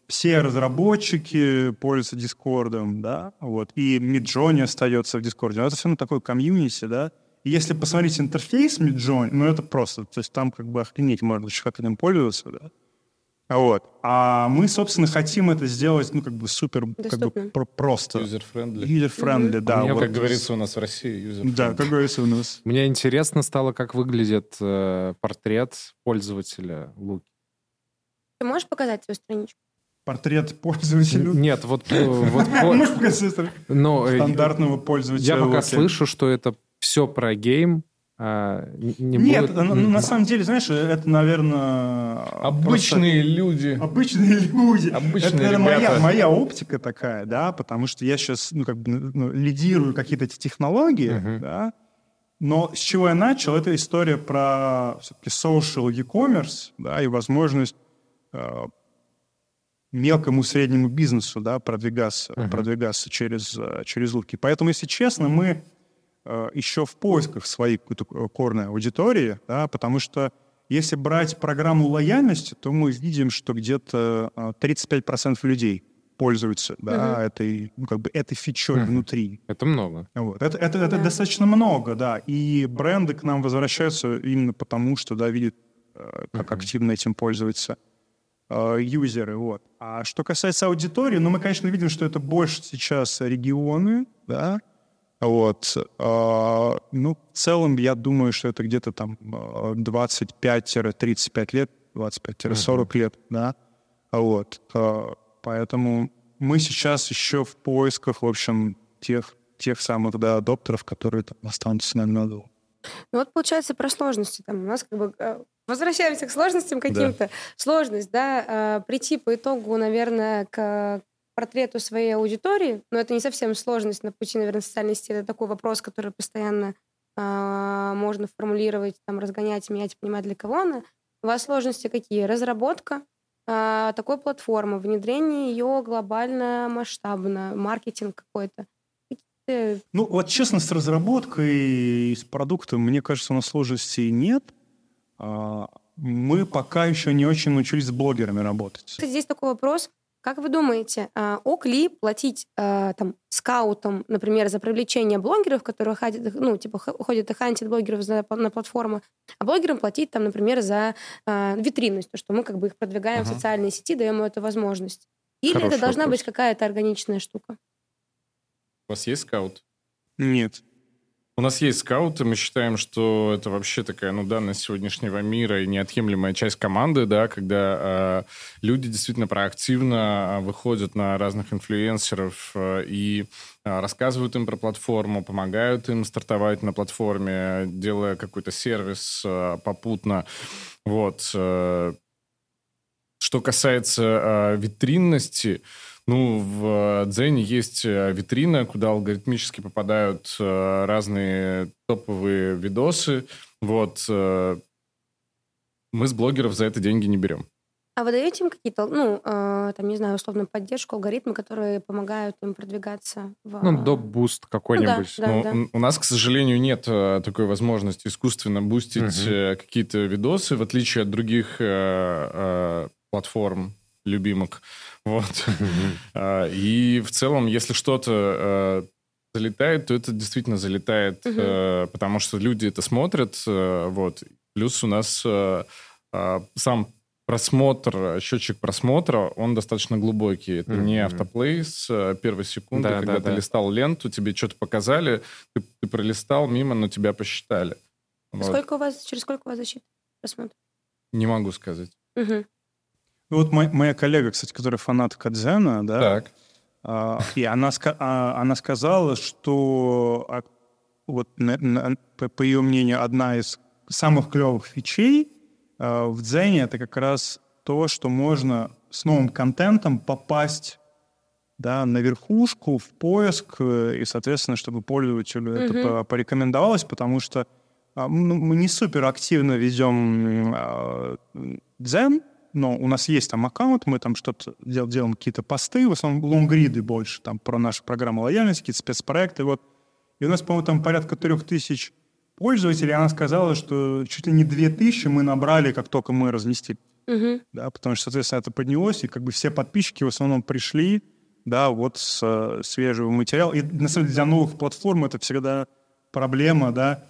все разработчики пользуются Дискордом, да, вот, и Midjourney остается в Дискорде. Но это все равно такое комьюнити, да. Если посмотреть интерфейс Midjourney, ну это просто, то есть там как бы охренеть можно еще как этим пользоваться, да. Вот. А мы, собственно, хотим это сделать, ну, как бы супер, как бы Доступно. про- просто. User-friendly. User-friendly, да. У меня, вот. Как говорится у нас в России, user-friendly. Да, как говорится у нас. Мне интересно стало, как выглядит э, портрет пользователя Луки. Ты можешь показать свою страничку? Портрет пользователя. Нет, вот, э, вот Можешь показать но, э, стандартного пользователя. я пока слышу, что это все про гейм, а не не Нет, будет- на, на самом деле, знаешь, это, наверное... Обычные люди. просто Обычные люди. Обычные это, наверное, моя, ребята. моя оптика такая, да, потому что я сейчас, ну, как бы, ну, лидирую какие-то эти технологии, Мгм. да, но с чего я начал, это история про все-таки social e-commerce, да, и возможность э, мелкому среднему бизнесу, да, продвигаться, Мгм. продвигаться через, э, через луки. Поэтому, если честно, мы еще в поисках своей какой-то э, корной аудитории, да, потому что если брать программу лояльности, то мы видим, что где-то э, 35% людей пользуются да, Мгм. этой, ну, как бы этой фичой Мгм. внутри. Это много. Вот. Это, это, это Да. достаточно много, да. И бренды к нам возвращаются именно потому, что да, видят, э, как Мгм. активно этим пользуются э, юзеры. Вот. А что касается аудитории, ну, мы, конечно, видим, что это больше сейчас регионы, да, вот. А, ну, в целом, я думаю, что это где-то там э, 25-35 лет, 25-40 лет, да. Вот. А, Поэтому мы сейчас еще в поисках, в общем, тех, тех самых, да, адоптеров, которые там останутся нами надолго. Ну вот получается про сложности. Там у нас как бы э, возвращаемся к сложностям каким-то. Сложность, да, э, прийти по итогу, наверное, к портрету своей аудитории, но это не совсем сложность на пути, наверное, социальной сети. Это такой вопрос, который постоянно э, можно формулировать, там, разгонять, менять, понимать, для кого она. У вас сложности какие? Разработка э, такой платформы, внедрение ее глобально, масштабно, маркетинг какой-то. Ну, вот честно, с разработкой и с продуктом, мне кажется, у нас сложностей нет. А, Мы пока еще не очень научились с блогерами работать. Здесь такой вопрос. Как вы думаете, а, ок ли платить а, там, скаутам, например, за привлечение блогеров, которые ходят, ну, типа, ходят и хантят блогеров за- на платформу, а блогерам платить, там, например, за а, витринность, то, что мы как бы их продвигаем в Ага. социальные сети, даем им эту возможность? Или Хороший это должна вопрос. быть какая-то органичная штука? У вас есть скаут? Нет. У нас есть скауты, мы считаем, что это вообще такая, ну, данность сегодняшнего мира и неотъемлемая часть команды, да, когда э, люди действительно проактивно э, выходят на разных инфлюенсеров э, и э, рассказывают им про платформу, помогают им стартовать на платформе, делая какой-то сервис э, попутно. Вот. э. Что касается э, витринности, ну, в Дзене есть э, витрина, куда алгоритмически попадают э, разные топовые видосы. Вот. э, Мы с блогеров за это деньги не берем. А вы даете им какие-то, ну, э, там, не знаю, условно, поддержку, алгоритмы, которые помогают им продвигаться в... Ну, доп-boost какой-нибудь. Да, Но да. у- нас, к сожалению, нет э, такой возможности искусственно бустить э, какие-то видосы, в отличие от других э, э, платформ любимок. Вот. А, И в целом, если что-то э, залетает, то это действительно залетает, э, потому что люди это смотрят, э, вот. Плюс у нас э, сам просмотр, счетчик просмотра, он достаточно глубокий. Это не Мгм. автоплей с первой секунды, Да, когда да, ты да. листал ленту, тебе что-то показали, ты, ты пролистал мимо, но тебя посчитали. Вот. Сколько у вас, через сколько у вас защита просмотра? Не могу сказать. Ну, Вот моя, моя коллега, кстати, которая фанат Кадзена, да, Так. а, и она, а, она сказала, что а, вот на- на- по, по ее мнению одна из самых клевых фичей а, в Дзене это как раз то, что можно с новым контентом попасть да, на верхушку, в поиск, и, соответственно, чтобы пользователю это Мгм. по- порекомендовалось, потому что а, ну, мы не супер активно ведем а, Дзен, но у нас есть там аккаунт, мы там что-то дел- делаем, какие-то посты, в основном лонгриды больше, там про нашу программу лояльности, какие-то спецпроекты, вот. И у нас, по-моему, там порядка трех тысяч пользователей, она сказала, что чуть ли не две тысячи мы набрали, как только мы разместили Мгм. да, потому что, соответственно, это поднялось, и как бы все подписчики в основном пришли, да, вот с э, свежего материала. И, на самом деле, для новых платформ это всегда проблема, да,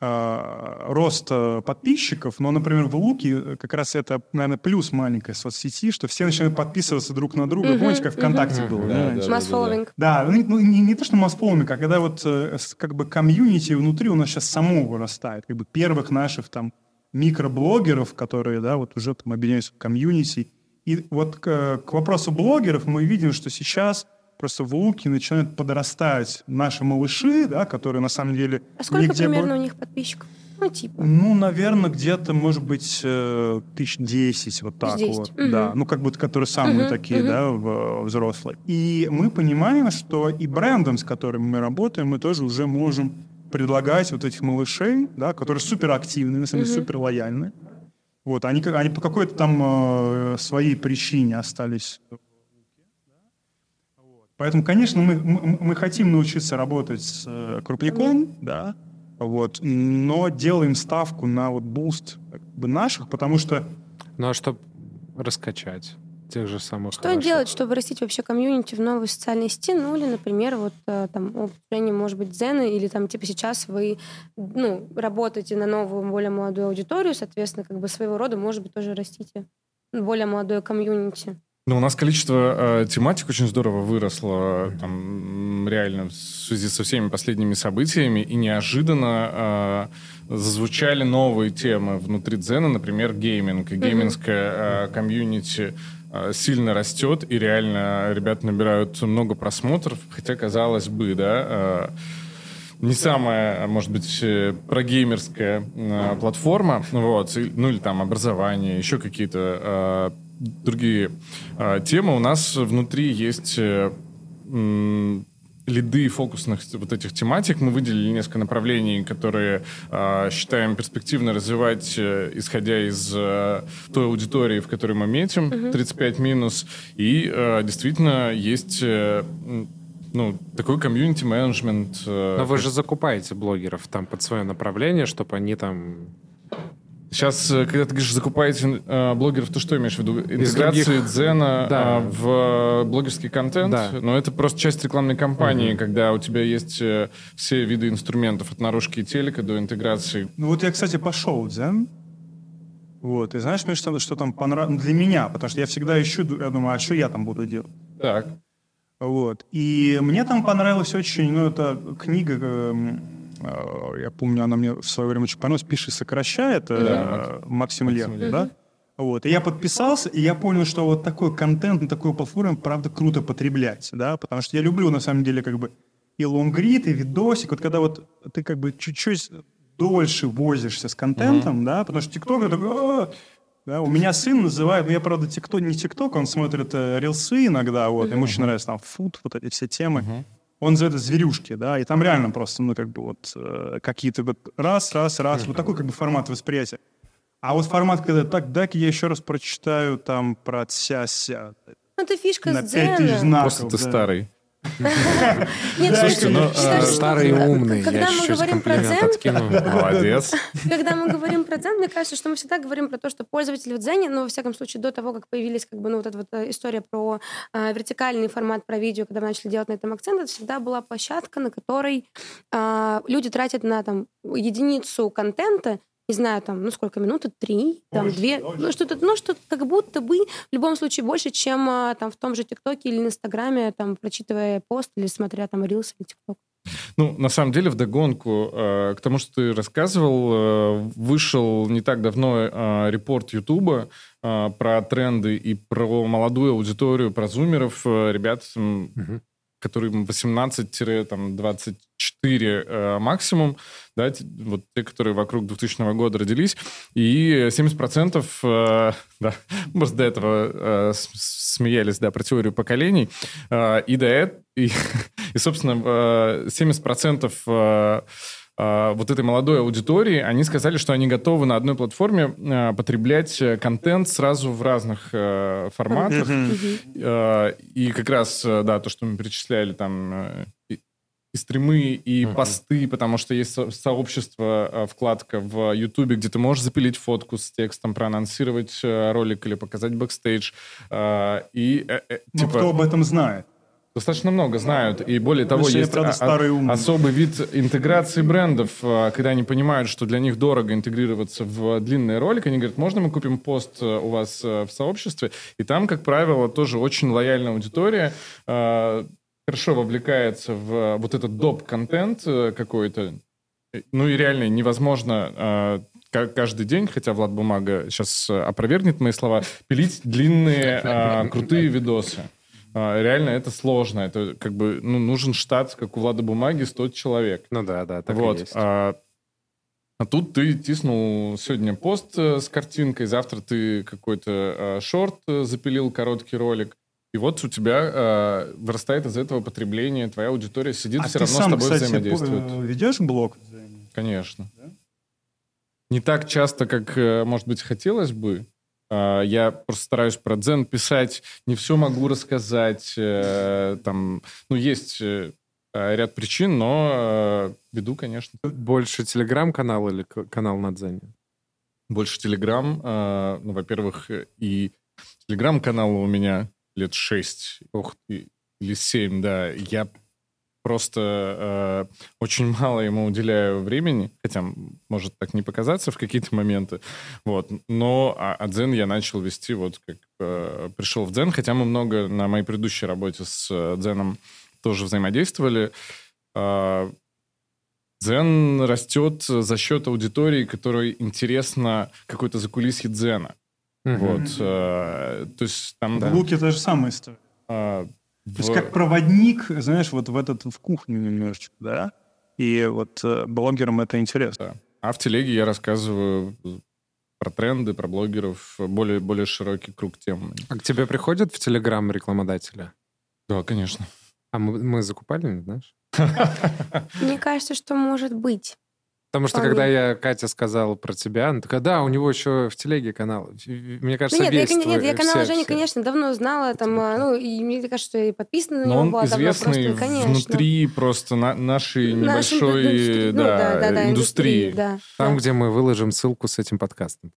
э, роста подписчиков, но, например, в Луке э, как раз это, наверное, плюс маленькой соцсети, что все начинают подписываться друг на друга. Мгм, Помните, как ВКонтакте мгм. было? Да, да, да? Масс фолловинг. Да, ну, ну, не, не то, что масс-фолловинг, а когда вот э, как бы комьюнити внутри у нас сейчас само вырастает. Как бы первых наших там микроблогеров, которые, да, вот уже там объединяются в комьюнити. И вот к, к вопросу блогеров мы видим, что сейчас просто в Луке начинают подрастать наши малыши, да, которые на самом деле... А сколько примерно бо- у них подписчиков? Ну, типа. Ну, наверное, где-то, может быть, э, тысяч десять, вот так 10, вот. мгм. Да, ну, как будто, которые самые Мгм, такие, мгм. да, в- взрослые. И мы понимаем, что и брендом, с которым мы работаем, мы тоже уже можем предлагать вот этих малышей, да, которые суперактивны, на самом деле, Мгм. супер лояльны. Вот, они, они по какой-то там э, своей причине остались Поэтому, конечно, мы, мы, мы хотим научиться работать с э, крупняком, да, вот, но делаем ставку на вот boost как бы, наших, потому что Ну а чтобы раскачать тех же самых Что ваших? делать, чтобы растить вообще комьюнити в новой социальной сети? Ну, или, например, вот э, там улучшение, может быть, дзена, или там, типа, сейчас вы, ну, работаете на новую, более молодую аудиторию, соответственно, как бы своего рода, может быть, тоже растите более молодое комьюнити. Ну, у нас количество э, тематик очень здорово выросло, там, м, реально, в связи со всеми последними событиями, и неожиданно э, зазвучали новые темы внутри Дзена, например, гейминг. И гейминская э, комьюнити э, сильно растет, и реально ребята набирают много просмотров, хотя, казалось бы, да, э, не самая, может быть, э, прогеймерская э, платформа, вот, ну или там образование, еще какие-то э, другие э, темы. У нас внутри есть э, м, лиды фокусных вот этих тематик. Мы выделили несколько направлений, которые э, считаем перспективно развивать, э, исходя из э, той аудитории, в которой мы метим, 35 минус. И э, действительно есть э, ну, такой комьюнити-менеджмент. э, Но вы же закупаете блогеров там под свое направление, чтобы они там... Сейчас, э, когда ты говоришь, закупаете э, блогеров, ты что имеешь в виду? Интеграции других- Дзена Да. э, в блогерский контент? Да. Но это просто часть рекламной кампании, когда у тебя есть э, все виды инструментов, от наружки и телека до интеграции. Ну вот я, кстати, пошел в Дзен. Вот, и знаешь, мне что, что там понравилось для меня, потому что я всегда ищу, я думаю, а что я там буду делать? Так. Вот. И мне там понравилась очень, ну, это книга, эм, э, я помню, она мне в свое время очень понравилась, «Пиши, сокращай», это Да, э, Максим Лев, Максим Лев. да? Вот. И я подписался, и я понял, что вот такой контент на такой платформе, правда, круто потреблять, да, потому что я люблю, на самом деле, как бы и лонгрид, и видосик, вот когда вот ты как бы чуть-чуть дольше возишься с контентом, да, потому что ТикТок это такой, «А, да, у меня сын называет, ну я, правда, тикток, не ТикТок, он смотрит э, рилсы иногда, вот, ему очень нравится там фуд, вот эти все темы. Он называет это зверюшки, да, и там реально просто, ну, как бы вот э, какие-то вот раз, раз, раз, вот такой как бы формат восприятия. А вот формат, когда так, дай-ка я еще раз прочитаю там про тся-ся. Ну, это фишка На с 5000 дзена. знаков. Просто ты да. старый. Слушайте, ну, старый умный. Когда мы говорим про дзен... Молодец. Когда мы говорим про дзен, мне кажется, что мы всегда говорим про то, что пользователи в дзене, ну, во всяком случае, до того, как появились как бы, ну, вот эта вот э, история про э, вертикальный формат, про видео, когда мы начали делать на этом акцент, это всегда была площадка, на которой э, люди тратят на там единицу контента не знаю, там, ну сколько минут, три, там, больше, две, больше. ну что-то, ну что как будто бы в любом случае больше, чем а, там в том же ТикТоке или Инстаграме, там, прочитывая пост или смотря там Рилс или ТикТок. Ну, на самом деле, вдогонку э, к тому, что ты рассказывал, э, вышел не так давно э, репорт Ютуба э, про тренды и про молодую аудиторию, про зумеров. Э, ребят, угу которым 18-24 э, максимум, да, вот те, которые вокруг 2000 года родились, и 70%, э, да, мы до этого э, смеялись, да, про теорию поколений, э, и до этого, и, и, собственно, э, 70% э, а, вот этой молодой аудитории, они сказали, что они готовы на одной платформе а, потреблять э, контент сразу в разных э, форматах. И как раз, э, да, то, что мы перечисляли там и, стримы, и посты, потому что есть сообщество, вкладка в Ютубе, где ты можешь запилить фотку с текстом, проанонсировать ролик или показать бэкстейдж. И, ну, типа... кто об этом знает? Достаточно много знают. И более того, есть правда, а, особый вид интеграции брендов, когда они понимают, что для них дорого интегрироваться в длинный ролик. Они говорят, можно мы купим пост э, у вас э, в сообществе? И там, как правило, тоже очень лояльная аудитория хорошо вовлекается в вот этот доп-контент э, какой-то. Ну и реально невозможно каждый день, хотя Влад Бумага сейчас опровергнет мои слова, пилить длинные крутые видосы. А, реально это сложно. Это как бы ну, нужен штат, как у Влада Бумаги, 100 человек. Ну да, да, так вот. и есть. А, а тут ты тиснул сегодня пост э, с картинкой, завтра ты какой-то а, шорт э, запилил, короткий ролик. И вот у тебя а, вырастает из этого потребление, твоя аудитория сидит, а все равно сам, с тобой кстати, взаимодействует. Э, ведешь блог? Конечно. Да? Не так часто, как, может быть, хотелось бы. А, я просто стараюсь про дзен писать, не все могу рассказать. Э, там, ну, есть э, ряд причин, но э, веду, конечно. Больше телеграм-канал или канал на дзене? Больше телеграм. Ну, во-первых, и телеграм-канал у меня лет шесть или семь, да. Я просто э, очень мало ему уделяю времени, хотя может так не показаться в какие-то моменты, вот. Но а, а дзен я начал вести вот как э, пришел в дзен, хотя мы много на моей предыдущей работе с э, дзеном тоже взаимодействовали. Э, дзен растет за счет аудитории, которой интересно какое-то закулисье дзена. Mm-hmm. Вот, э, то есть там... Да. В Луке та же самая история. Э, то есть как проводник, знаешь, вот в этот в кухню немножечко, да? И вот э, блогерам это интересно. Да. А в телеге я рассказываю про тренды, про блогеров, более, более широкий круг тем. А к тебе приходят в Телеграм рекламодатели? Да, конечно. А мы, мы закупали, знаешь? Мне кажется, что может быть. Потому что, когда я Катя сказал про тебя, она такая, да, у него еще в телеге канал. Мне кажется, ну, нет, я, нет, я канал Жени, конечно, давно знала, там, а, ну, и мне кажется, что и подписана на него он была известный давно, просто, внутри просто на, нашей небольшой индустрии, да, ну, да, да, да, индустрии. Да, Там, да. где мы выложим ссылку с этим подкастом.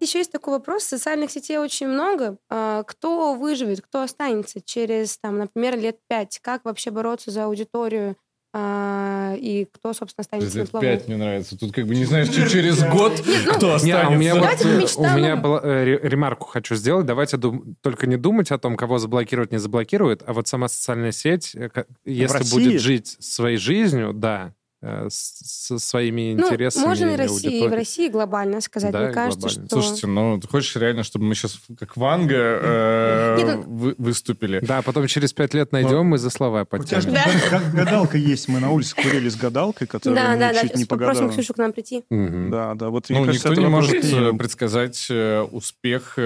Еще есть такой вопрос. Социальных сетей очень много. А, кто выживет, кто останется через, там, например, лет пять? Как вообще бороться за аудиторию? А, и кто, собственно, станет Через лет пять мне нравится. Тут как бы не знаешь, что через год ну, кто останется. у меня, вот, у меня была, э, ремарку хочу сделать. Давайте дум, только не думать о том, кого заблокируют, не заблокируют, а вот сама социальная сеть, э, если будет жить своей жизнью, да, Э, со своими ну, интересами. Можно и, России, и в России глобально сказать, да, мне кажется, глобально. что... Слушайте, ну, ты хочешь реально, чтобы мы сейчас как Ванга э, Нет, ну... вы, выступили? Да, потом через пять лет найдем Но... мы за слова подтянем. Да. Гадалка есть, мы на улице курили с гадалкой, которая да, да, чуть да, не погадала. Попросим Ксюшу к нам прийти. Угу. Да, да. Вот, ну, кажется, никто не может э, предсказать успех,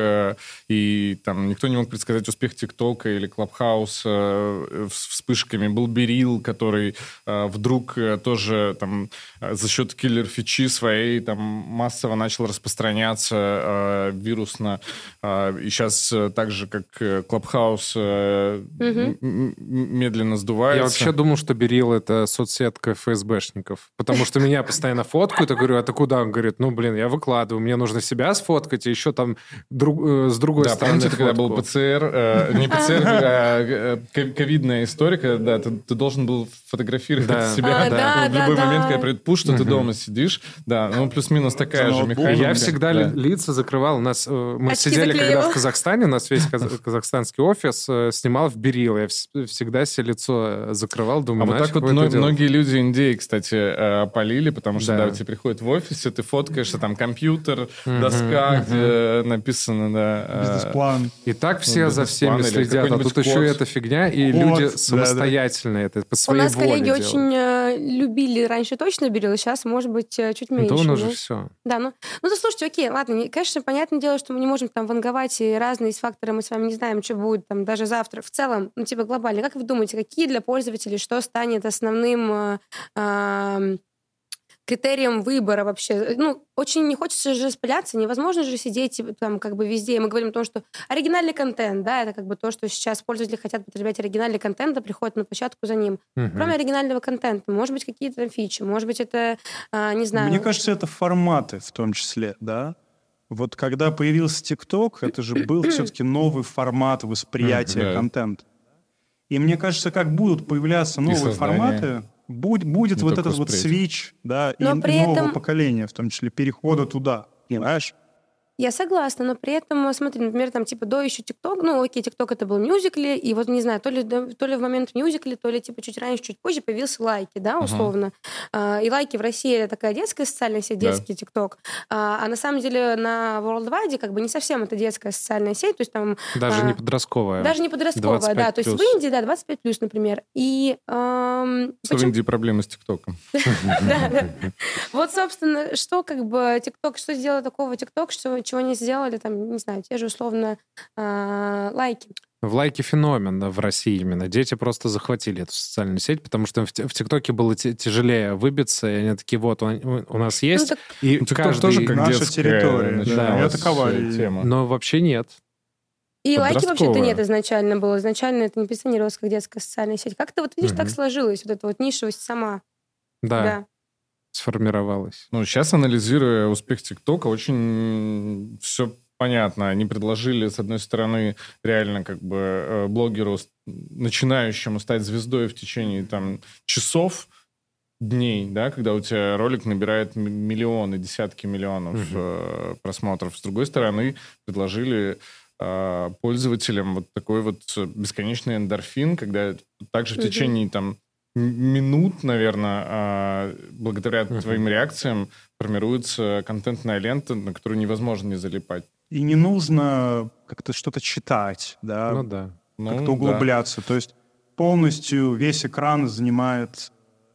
и там никто не мог предсказать успех ТикТока или Клабхауса вспышками. Был Берил, который вдруг тоже тоже там за счет киллер-фичи своей там массово начал распространяться э, вирусно. Э, и сейчас так же, как Clubhouse э, угу. медленно сдувается. Я вообще думал, что Берил — это соцсетка ФСБшников. Потому что меня постоянно фоткают. Я говорю, а ты куда? Он говорит, ну, блин, я выкладываю. Мне нужно себя сфоткать, и еще там друг, с другой да, стороны помните, когда был ПЦР, э, не ПЦР, а ковидная история, да, ты, ты должен был фотографировать да. себя а, да, в любой да, момент, да. когда предпуш, что ты дома сидишь. Да, ну плюс-минус такая же механика. Я всегда да. лица закрывал. У нас, э, мы сидели, когда в Казахстане, у нас весь казахстанский офис э, снимал в Берил. Я всегда себе лицо закрывал, думаю, А вот так вот многие люди Индии, кстати, полили, потому что, да, тебе приходят в офисе, ты фоткаешься, там компьютер, доска, где написано, да... Бизнес-план. И так все за всеми следят, а тут еще эта фигня, и люди самостоятельно это по У своей нас воле коллеги делают. очень э, любили раньше точно Берил, сейчас, может быть, э, чуть меньше. Да он уже ну. все. Да, ну, ну то слушайте, окей, ладно, не- конечно, понятное дело, что мы не можем там ванговать, и разные есть факторы, мы с вами не знаем, что будет там даже завтра. В целом, ну, типа глобально, как вы думаете, какие для пользователей, что станет основным э, ам, критерием выбора вообще? Ну, очень не хочется же распыляться, невозможно же сидеть типа, там как бы везде. Мы говорим о том, что оригинальный контент, да, это как бы то, что сейчас пользователи хотят потреблять оригинальный контент, а приходят на площадку за ним. Мгм. Кроме оригинального контента, может быть, какие-то там фичи, может быть, это, а, не знаю... Мне кажется, это форматы в том числе, да? Вот когда появился ТикТок, это же был все-таки новый формат восприятия контента. И мне кажется, как будут появляться новые форматы, будь- будет Не вот этот вот свич, да, и, Но и при нового этом- поколения, в том числе перехода туда. Понимаешь? Я согласна, но при этом, смотри, например, там, типа, до еще ТикТок, ну, окей, ТикТок это был мюзикли, и вот, не знаю, то ли, то ли в момент мюзикли, то ли, типа, чуть раньше, чуть позже появился лайки, да, условно. А, и лайки в России это такая детская социальная сеть, Да. детский ТикТок. А, а на самом деле на Worldwide как бы не совсем это детская социальная сеть, то есть там... Даже а, не подростковая. Даже не подростковая, 25 да. То есть в плюс. Индии, да, 25 плюс, например. И эм, Что в почему- Индии проблемы с ТикТоком? да, да. Вот, собственно, что как бы ТикТок, что сделал такого ТикТок, что, чего не сделали там, не знаю, те же условно а, лайки. В лайке феномен да, в России именно. Дети просто захватили эту социальную сеть, потому что в Ти- в ТикТоке было тяжелее выбиться, и они такие, вот, он- у нас есть. так- и Ну, каждый... тоже как наша детская территория, да, и атаковали э, тема. Но вообще нет. И лайки вообще-то нет изначально было. Изначально это не позиционировалось как детская социальная сеть. Как-то вот, видишь, так Мгм. сложилось, вот эта вот нишевость сама. Да, Да. Сформировалась. Ну, сейчас, анализируя успех ТикТока, очень все понятно. Они предложили, с одной стороны, реально как бы э, блогеру, начинающему стать звездой в течение там часов, дней, да, когда у тебя ролик набирает миллионы, десятки миллионов Мгм. э, просмотров. С другой стороны, предложили э, пользователям вот такой вот э, бесконечный эндорфин, когда также в Мгм. течение там минут, наверное, благодаря Мгм. твоим реакциям формируется контентная лента, на которую невозможно не залипать. И не нужно как-то что-то читать, да, Ну да. Ну, как-то да. углубляться. То есть полностью весь экран занимает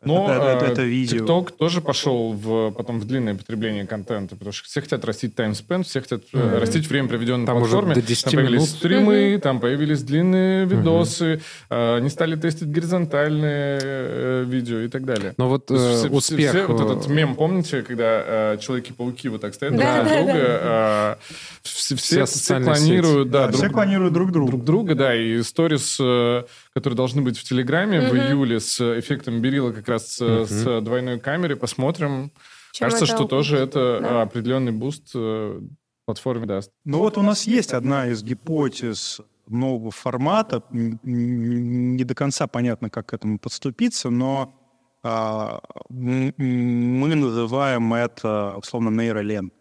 Но это, это- э, это видео. TikTok тоже пошел в, потом в длинное потребление контента, потому что все хотят растить таймспен, все хотят Мгм. растить время, проведенное Там на уже платформе. до 10 там появились минут. стримы, там появились длинные видосы, э, они стали тестить горизонтальные видео и так далее. Но вот э, успех... все- вот этот мем, помните, когда э, Человеки-пауки вот так стоят друг Да, на да, друга, да. э, все, Все все, все социальные клонируют, да, Да, все друг, клонируют друг друга. друг друга, да, и сторис, э, которые должны быть в Телеграме в Мгм. июле с эффектом BeReal а как раз э, с Мгм. двойной камерой, посмотрим. Чем Кажется, это что тоже это Да. а, определенный буст э, платформе даст. Ну вот у нас есть одна из гипотез нового формата. Не до конца понятно, как к этому подступиться, но а, мы называем это, условно, нейролент.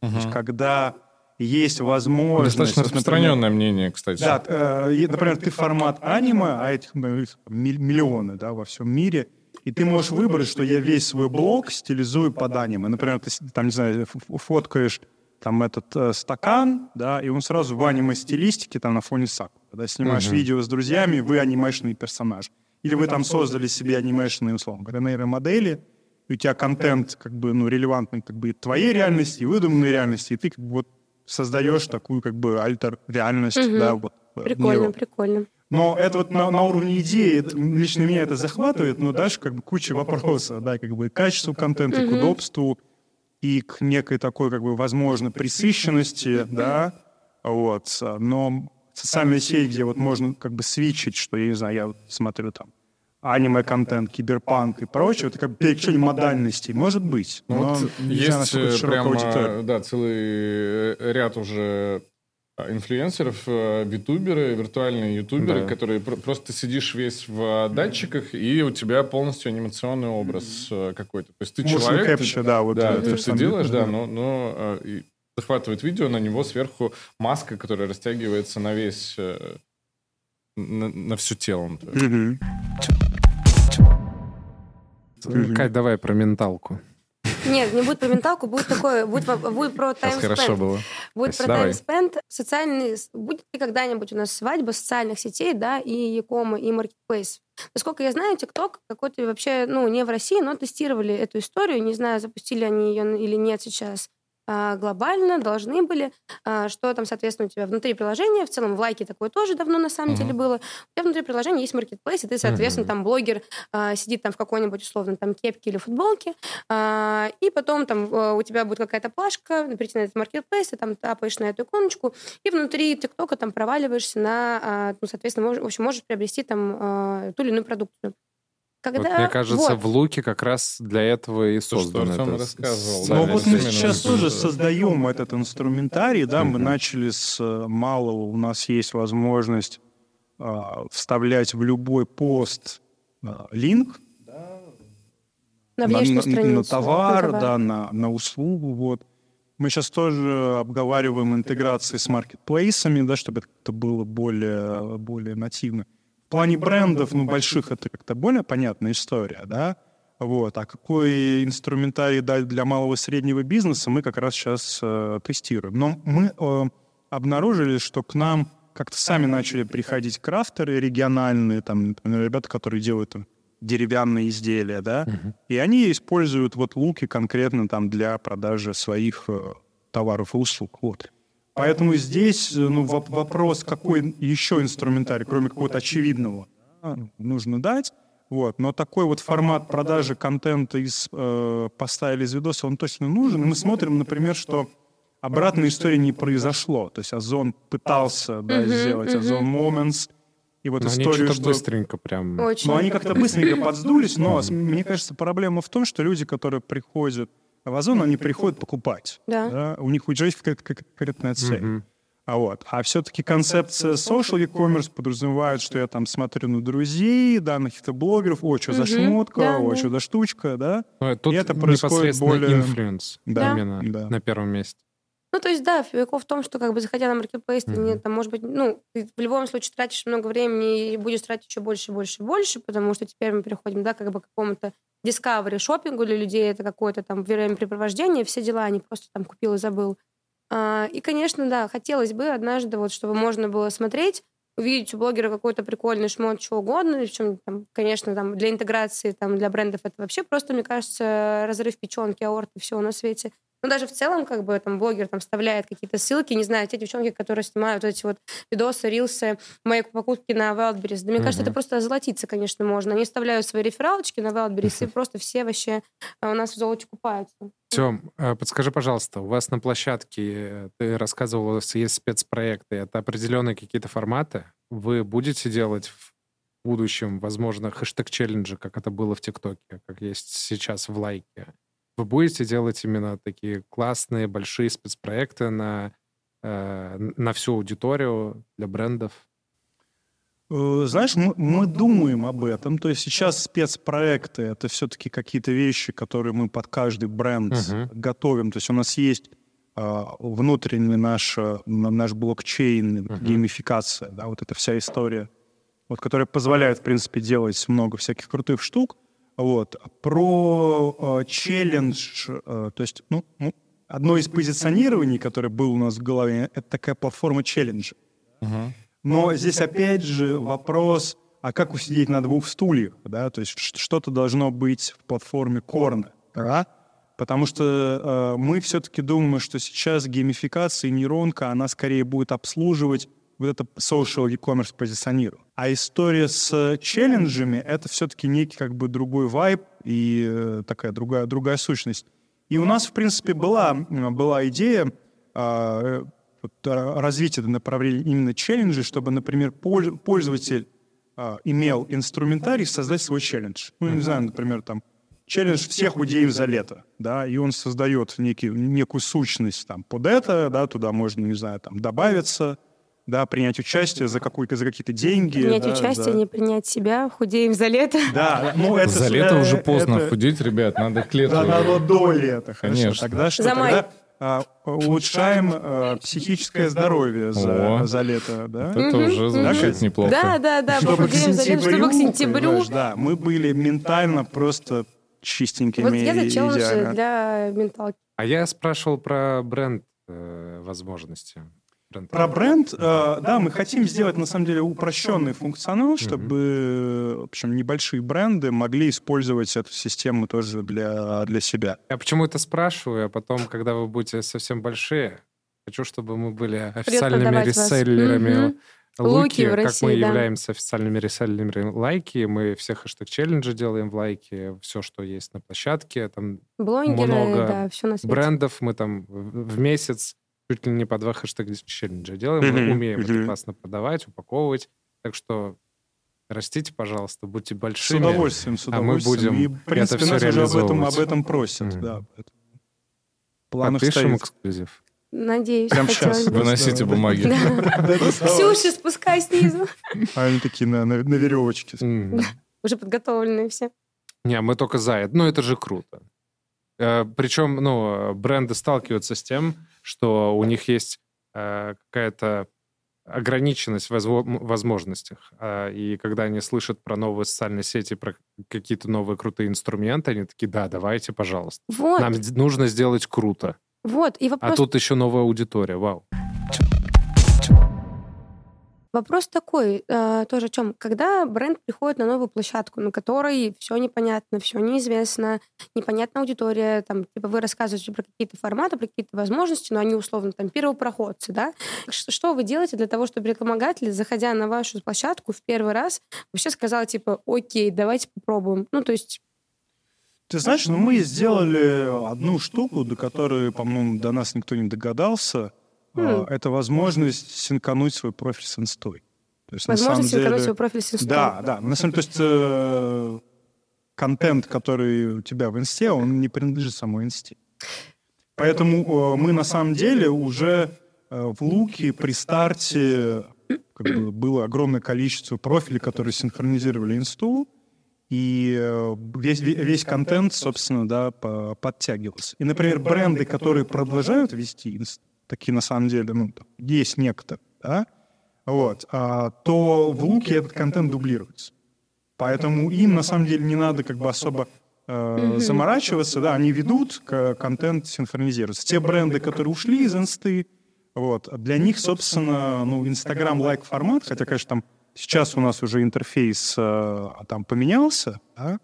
То есть когда есть возможность... Достаточно вот, например, распространенное мнение, кстати. Да, э, например, ты формат аниме, а этих ну, миллионы да, во всем мире, и ты можешь выбрать, что я весь свой блог стилизую под аниме. Например, ты там, не знаю, фоткаешь там этот э, стакан, да, и он сразу в аниме-стилистике там на фоне сак. Когда снимаешь Мгм. видео с друзьями, вы анимешный персонаж. Или вы там создали себе анимешные, условно говоря, нейромодели, и у тебя контент как бы, ну, релевантный как бы твоей реальности, и выдуманной реальности, и ты как бы вот создаешь такую как бы альтер-реальность, Мгм. да, вот. э, Прикольно, прикольно. Но это вот на, на уровне идеи, это, лично меня это захватывает, но дальше как бы куча вопросов, да, как бы к качеству контента, mm-hmm. к удобству и к некой такой, как бы, возможно, присыщенности, да, вот. Но социальная сеть, где вот можно как бы свечить, что, я не знаю, я вот смотрю там аниме-контент, киберпанк и прочее, это как бы переключение модальностей, может быть. Ну, вот есть э, прямо, да, целый э, ряд уже а, инфлюенсеров, э, витуберы, виртуальные ютуберы, да. которые просто сидишь весь в датчиках, и у тебя полностью анимационный образ какой-то. То есть ты Motion человек... Capture, ты, да, вот да, это, ты, ты делаешь, да, но, но и захватывает видео, на него сверху маска, которая растягивается на весь... на, на все тело. Mm-hmm. Кать, давай про менталку. Нет, не будет про менталку, будет такое, будет, будет про таймспенд. Хорошо было. Будет про таймспенд. Социальный, будет ли когда-нибудь у нас свадьба социальных сетей, да, и Якома, и Marketplace? Насколько я знаю, ТикТок какой-то вообще, ну, не в России, но тестировали эту историю. Не знаю, запустили они ее или нет сейчас. А, глобально должны были, а, что там, соответственно, у тебя внутри приложения, в целом в лайке такое тоже давно на самом uh-huh. деле было, у тебя внутри приложения есть маркетплейс, и ты, соответственно, uh-huh. там блогер а, сидит там в какой-нибудь условно там кепке или футболке, и потом там у тебя будет какая-то плашка, прийти на этот маркетплейс, ты там тапаешь на эту иконочку, и внутри ТикТока там проваливаешься на, ну, соответственно, в общем, можешь приобрести там ту или иную продукцию. Когда... Вот, мне кажется, вот. в Луке как раз для этого и создан То, что это. рассказывал. Но вот мы сейчас тоже создаем этот инструментарий, да, мы начали с э, малого, у нас есть возможность а, вставлять в любой пост а, линк, на, на, на, на товар, на да, на, на услугу, вот. Мы сейчас тоже обговариваем интеграции с маркетплейсами, да, чтобы это было более, более нативно плане брендов, ну, больших, это как-то более понятная история, да? Вот. А какой инструментарий дать для малого и среднего бизнеса, мы как раз сейчас э, тестируем. Но мы э, обнаружили, что к нам как-то сами начали приходить крафтеры региональные, там, например, ребята, которые делают там, деревянные изделия, да, uh-huh. и они используют вот луки конкретно там для продажи своих э, товаров и услуг. Вот. Поэтому здесь э, ну, вопрос, какой еще инструментарий, кроме какого-то очевидного, нужно дать. Вот. Но такой вот формат продажи контента из э, поста или из видоса, он точно нужен. И мы смотрим, например, что обратной истории не произошло. То есть Озон пытался да, сделать Озон. Moments, и вот но историю, они что... быстренько прям... Очень. Ну, они как-то быстренько подсдулись, но, мне кажется, проблема в том, что люди, которые приходят в Озон они приходят покупать. Да. да? У них уже есть конкретная цель. Угу. А, вот. а все-таки концепция social e-commerce подразумевает, что я там смотрю на друзей, да, на каких-то блогеров, о, что за шмотка, да, о, да. что за штучка, да. Ну, тут И это происходит более... influence да. именно да. на первом месте. Ну, то есть, да, прикол в том, что, как бы, заходя на маркетплейс, mm-hmm. ты, не, там, может быть, ну, ты в любом случае тратишь много времени и будешь тратить еще больше, больше, больше, потому что теперь мы переходим, да, как бы к какому-то discovery шопингу для людей, это какое-то там времяпрепровождение, все дела, они просто там купил и забыл. А, и, конечно, да, хотелось бы однажды, вот, чтобы можно было смотреть, увидеть у блогера какой-то прикольный шмот, чего угодно, причем, там, конечно, там, для интеграции, там, для брендов это вообще просто, мне кажется, разрыв печенки, аорты, всего на свете. Но даже в целом, как бы, там, блогер там вставляет какие-то ссылки, не знаю, те девчонки, которые снимают вот эти вот видосы, рилсы, мои покупки на Wildberries. Да мне mm-hmm. кажется, это просто золотиться, конечно, можно. Они вставляют свои рефералочки на Wildberries, и просто все вообще а, у нас в золоте купаются. Тем, а, подскажи, пожалуйста, у вас на площадке, э, ты рассказывала, есть спецпроекты, это определенные какие-то форматы? Вы будете делать в будущем, возможно, хэштег-челленджи, как это было в ТикТоке, как есть сейчас в Лайке? Вы будете делать именно такие классные, большие спецпроекты на, э, на всю аудиторию для брендов? Э, знаешь, мы, мы думаем об этом. То есть сейчас спецпроекты — это все-таки какие-то вещи, которые мы под каждый бренд uh-huh. готовим. То есть у нас есть э, внутренний наш, э, наш блокчейн, uh-huh. геймификация, да, вот эта вся история, вот, которая позволяет, в принципе, делать много всяких крутых штук. Вот. Про э, челлендж, э, то есть, ну, ну, одно из позиционирований, которое было у нас в голове, это такая платформа челленджа. Uh-huh. Но здесь опять же вопрос, а как усидеть на двух стульях, да, то есть что-то должно быть в платформе корна, да? Потому что э, мы все-таки думаем, что сейчас геймификация и нейронка, она скорее будет обслуживать вот это social e-commerce позиционирование. А история с челленджами — это все-таки некий как бы другой вайб и э, такая другая, другая сущность. И у нас, в принципе, была, была идея а, э, развить это направление именно челленджи, чтобы, например, пользователь а, имел инструментарий создать свой челлендж. Ну, не знаю, например, там, челлендж всех удеев за лето, да, и он создает некий, некую сущность там под это, да, туда можно, не знаю, там, добавиться, да, принять участие за, какой, за какие-то деньги. Принять да, участие, да. не принять себя, худеем за лето. Да, ну это... За лето уже это- поздно это- худеть, ребят, надо к лету. Да, надо до лета. Конечно. Тогда что? За май. Тогда а, улучшаем а, психическое здоровье за, О. за лето, да? Вот Это уже звучит Катя? неплохо. Да, да, да, Чтобы к лето, чтобы к сентябрю. да, мы были ментально просто чистенькими Вот я за и челленджи идеально. для менталки. А я спрашивал про бренд э, возможности. Бренд. Про бренд, э, да, мы хотим сделать на самом деле упрощенный функционал, чтобы, в общем, небольшие бренды могли использовать эту систему тоже для, для себя. Я почему это спрашиваю, а потом, когда вы будете совсем большие, хочу, чтобы мы были официальными реселлерами. Луки, Луки в как России, мы да. являемся официальными реселлерами лайки, мы все хэштег-челленджи делаем в лайке, все, что есть на площадке, там Блогеры, Много да, все на свете. брендов, мы там в месяц чуть ли не по два хэштег-челленджа делаем, мы Мгм, умеем это классно продавать, упаковывать, так что растите, пожалуйста, будьте С большими. удовольствием, с а мы удовольствием. будем И, в принципе, это нас всё уже об этом, об этом просят, Мгм. да. поэтому в планах Подпишем стоит. эксклюзив. Надеюсь, Прям бы. Выносите бумаги. Ксюша, спускай снизу. А они такие на, на, на веревочке. Уже подготовленные все. Не, мы только за это. Ну, это же круто. Э, Причем, ну, бренды сталкиваются с тем, что у них есть э, какая-то ограниченность в возможностях. А, И когда они слышат про новые социальные сети, про какие-то новые крутые инструменты, они такие, да, давайте, пожалуйста. Вот, Нам нужно сделать круто. вот. И А вопрос, тут еще новая аудитория. Вау. Вопрос такой, э, тоже о чем. Когда бренд приходит на новую площадку, на которой все непонятно, все неизвестно, непонятна аудитория, там, типа вы рассказываете про какие-то форматы, про какие-то возможности, но они условно там первопроходцы, да? Что вы делаете для того, чтобы рекламодатель, заходя на вашу площадку в первый раз, вообще сказал, типа, окей, давайте попробуем. Ну, то есть Ты знаешь, ну мы сделали одну штуку, до которой, по-моему, до нас никто не догадался. А, Это возможность синкануть свой профиль с инстой. То есть, возможность деле- свой профиль с инстой. Да, да. На самом деле, то есть э, контент, который у тебя в инсте, он не принадлежит самой инсте. Поэтому э, мы на самом деле уже э, в луке при старте как бы, было огромное количество профилей, которые синхронизировали инсту, и э, весь, ве- весь контент, собственно, да, по- подтягивался. И, например, бренды, которые продолжают вести инст, такие на самом деле, ну, есть некоторые, да, вот, а, то в луке этот контент дублируется. Поэтому им, на самом деле, не надо как бы особо э, заморачиваться, да, они ведут, контент синхронизируется. Те бренды, которые ушли из инсты, вот, для них, собственно, ну, Инстаграм лайк формат, хотя, конечно, там сейчас у нас уже интерфейс э, там поменялся, да,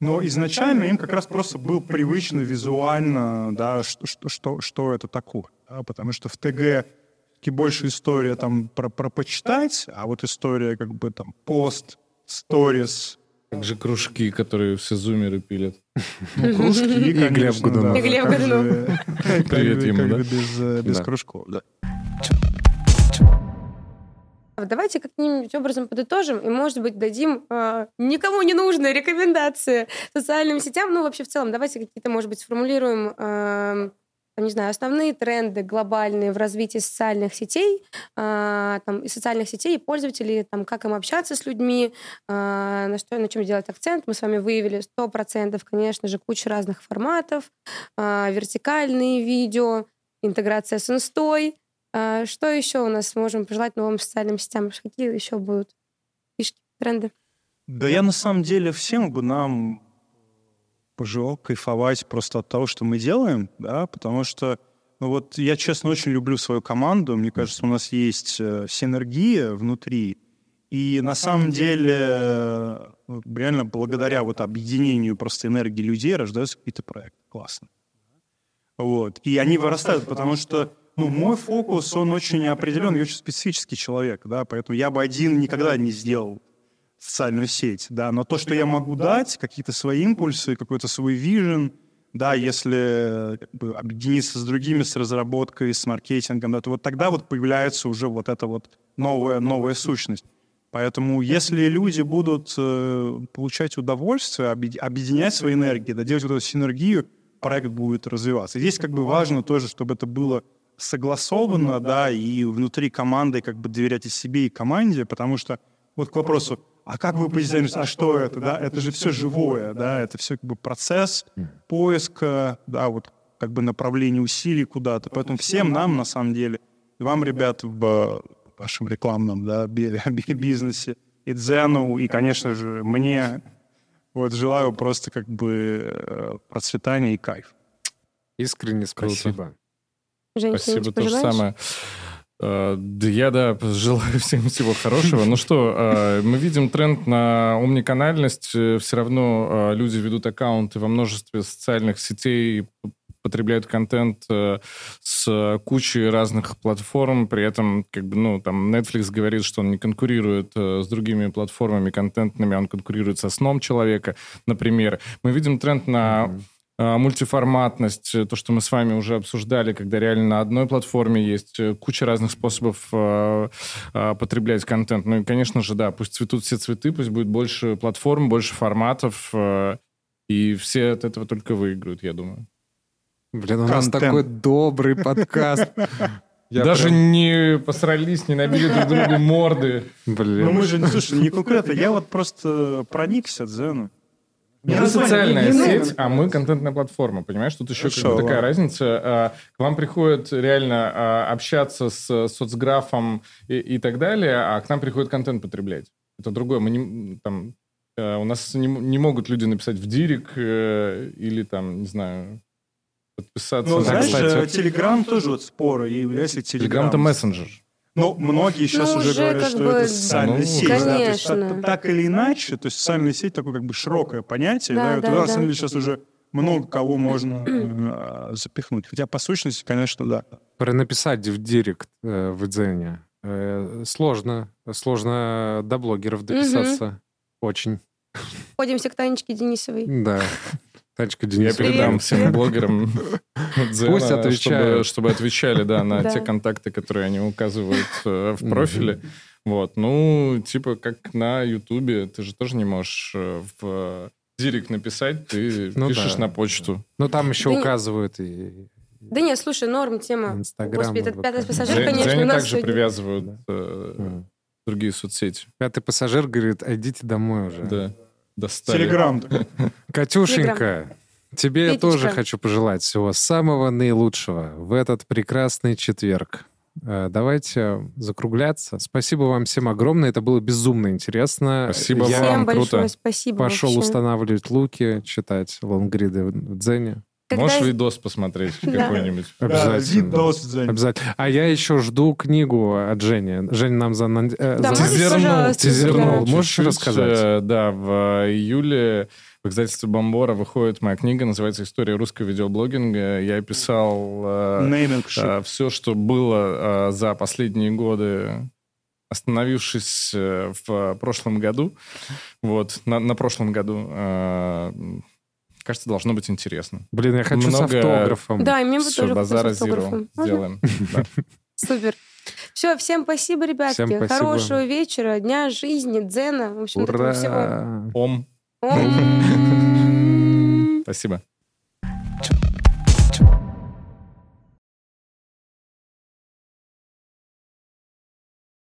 но изначально им как раз просто был привычно визуально, да, что, что, что, что это такое. да, потому что в ТГ больше история там про, про почитать, а вот история как бы там пост, сторис, Как же кружки, которые все зумеры пилят. ну, кружки, И Глеб конечно, Годунов. да, И Глеб Годунов. Привет ему, да? без, э, без Да. кружков, да. Давайте каким-нибудь образом подытожим и, может быть, дадим э, никому не нужные рекомендации социальным сетям. Ну, вообще, в целом, давайте какие-то, может быть, сформулируем, э, не знаю, основные тренды глобальные в развитии социальных сетей, э, там, и социальных сетей, и пользователей, там, как им общаться с людьми, э, на что, на чем делать акцент. Мы с вами выявили 100%, конечно же, кучу разных форматов, э, вертикальные видео, интеграция с инстой, а Что еще у нас можем пожелать новым социальным сетям? Какие еще будут фишки, тренды? Да я на самом деле всем бы нам пожелал кайфовать просто от того, что мы делаем, да, потому что ну вот я, честно, очень люблю свою команду. Мне кажется, у нас есть э, синергия внутри. И на самом деле, э, ну, реально благодаря вот объединению просто энергии людей рождаются какие-то проекты. Классно. Вот. И они вырастают, потому что ну, мой фокус, он очень определен, я очень специфический человек, да, поэтому я бы один никогда не сделал социальную сеть, да, но то, что я могу дать, какие-то свои импульсы, какой-то свой вижен, да, если как бы, объединиться с другими, с разработкой, с маркетингом, да, то вот тогда вот появляется уже вот эта вот новая, новая сущность. Поэтому если люди будут э, получать удовольствие, объединять свои энергии, да, делать вот эту синергию, проект будет развиваться. Здесь как бы важно тоже, чтобы это было согласованно, да, и внутри команды как бы доверять и себе, и команде, потому что вот к вопросу, а как вы позиционируете, а что это, да, это же все живое, да, это все как бы процесс поиска, да, вот как бы направление усилий куда-то. Поэтому всем нам, на самом деле, вам, ребят, в вашем рекламном, да, бизнесе, и Дзену, и, конечно же, мне, вот, желаю просто как бы э, процветания и кайф. Искренне спасибо. Женя, Спасибо, то же самое. Uh, да я, да, желаю всем всего хорошего. Ну что, uh, мы видим тренд на умниканальность. Все равно люди ведут аккаунты во множестве социальных сетей, потребляют контент с кучей разных платформ. При этом, как бы, ну, там, Netflix говорит, что он не конкурирует с другими платформами контентными, он конкурирует со сном человека, например. Мы видим тренд на mm-hmm мультиформатность, э, то, что мы с вами уже обсуждали, когда реально на одной платформе есть э, куча разных способов э, э, потреблять контент. Ну и, конечно же, да, пусть цветут все цветы, пусть будет больше платформ, больше форматов, э, и все от этого только выиграют, я думаю. Блин, у нас такой добрый подкаст. Я Даже прям... не посрались, не набили друг другу морды. Блин. Ну мы же, слушай, не конкретно. Я вот просто проникся Дзену. Вы социальная сеть, а мы контентная платформа, понимаешь? Тут еще как бы такая разница. А, к вам приходит реально а, общаться с соцграфом и, и так далее, а к нам приходит контент потреблять. Это другое. Мы не, там, э, у нас не, не могут люди написать в дирик э, или там, не знаю, подписаться. Ну, знаешь, Телеграм тоже вот споры. Если Телеграм... Телеграм-то мессенджер. Но многие сейчас ну, уже, уже говорят, что бы... это социальная ну, сеть. Конечно. Да, то есть, так, так или иначе, то есть социальная сеть такое как бы широкое понятие, да, да, и туда, да. на самом деле, сейчас уже много кого можно э, запихнуть. Хотя по сущности, конечно, да. Про написать в директ э, в Дзене э, сложно. Сложно до блогеров дописаться. Угу. Очень. Ходимся к Танечке Денисовой. Да. Танечка Денис. Я передам всем блогерам Пусть отвечают. Чтобы, отвечали, да, на те контакты, которые они указывают э, в профиле. Вот, ну, типа, как на Ютубе, ты же тоже не можешь э, в директ написать, ты ну, пишешь да. на почту. Ну, там еще да указывают и... Да нет, слушай, норм тема. Инстаграм. Господи, этот пятый пассажир, конечно, Женя у нас также сегодня... привязывают да. э, другие соцсети. Пятый пассажир говорит, идите домой уже. Да достали. Телеграм. Катюшенька, тебе я тоже хочу пожелать всего самого наилучшего в этот прекрасный четверг. Э, давайте закругляться. Спасибо вам всем огромное. Это было безумно интересно. Спасибо я вам. Большое Круто. Спасибо Пошел вообще. устанавливать луки, читать лонгриды в Дзене. Когда... Можешь видос посмотреть какой-нибудь? Обязательно. Да, видос, Обязательно. А я еще жду книгу от Жени. Женя нам за... Э, да, тизернул. Тизернул. Можешь рассказать? Э, да, в июле в издательстве Бомбора выходит моя книга, называется «История русского видеоблогинга». Я писал э, все, что было э, за последние годы остановившись э, в прошлом году, вот, на, на прошлом году, э, кажется, должно быть интересно. Блин, я хочу Много... с автографом. Да, и мне бы тоже базара зеро сделаем. Супер. Все, всем спасибо, ребятки. Всем спасибо. Хорошего вечера, дня жизни, дзена. В общем, Ура! всего. Ом. Ом. Спасибо.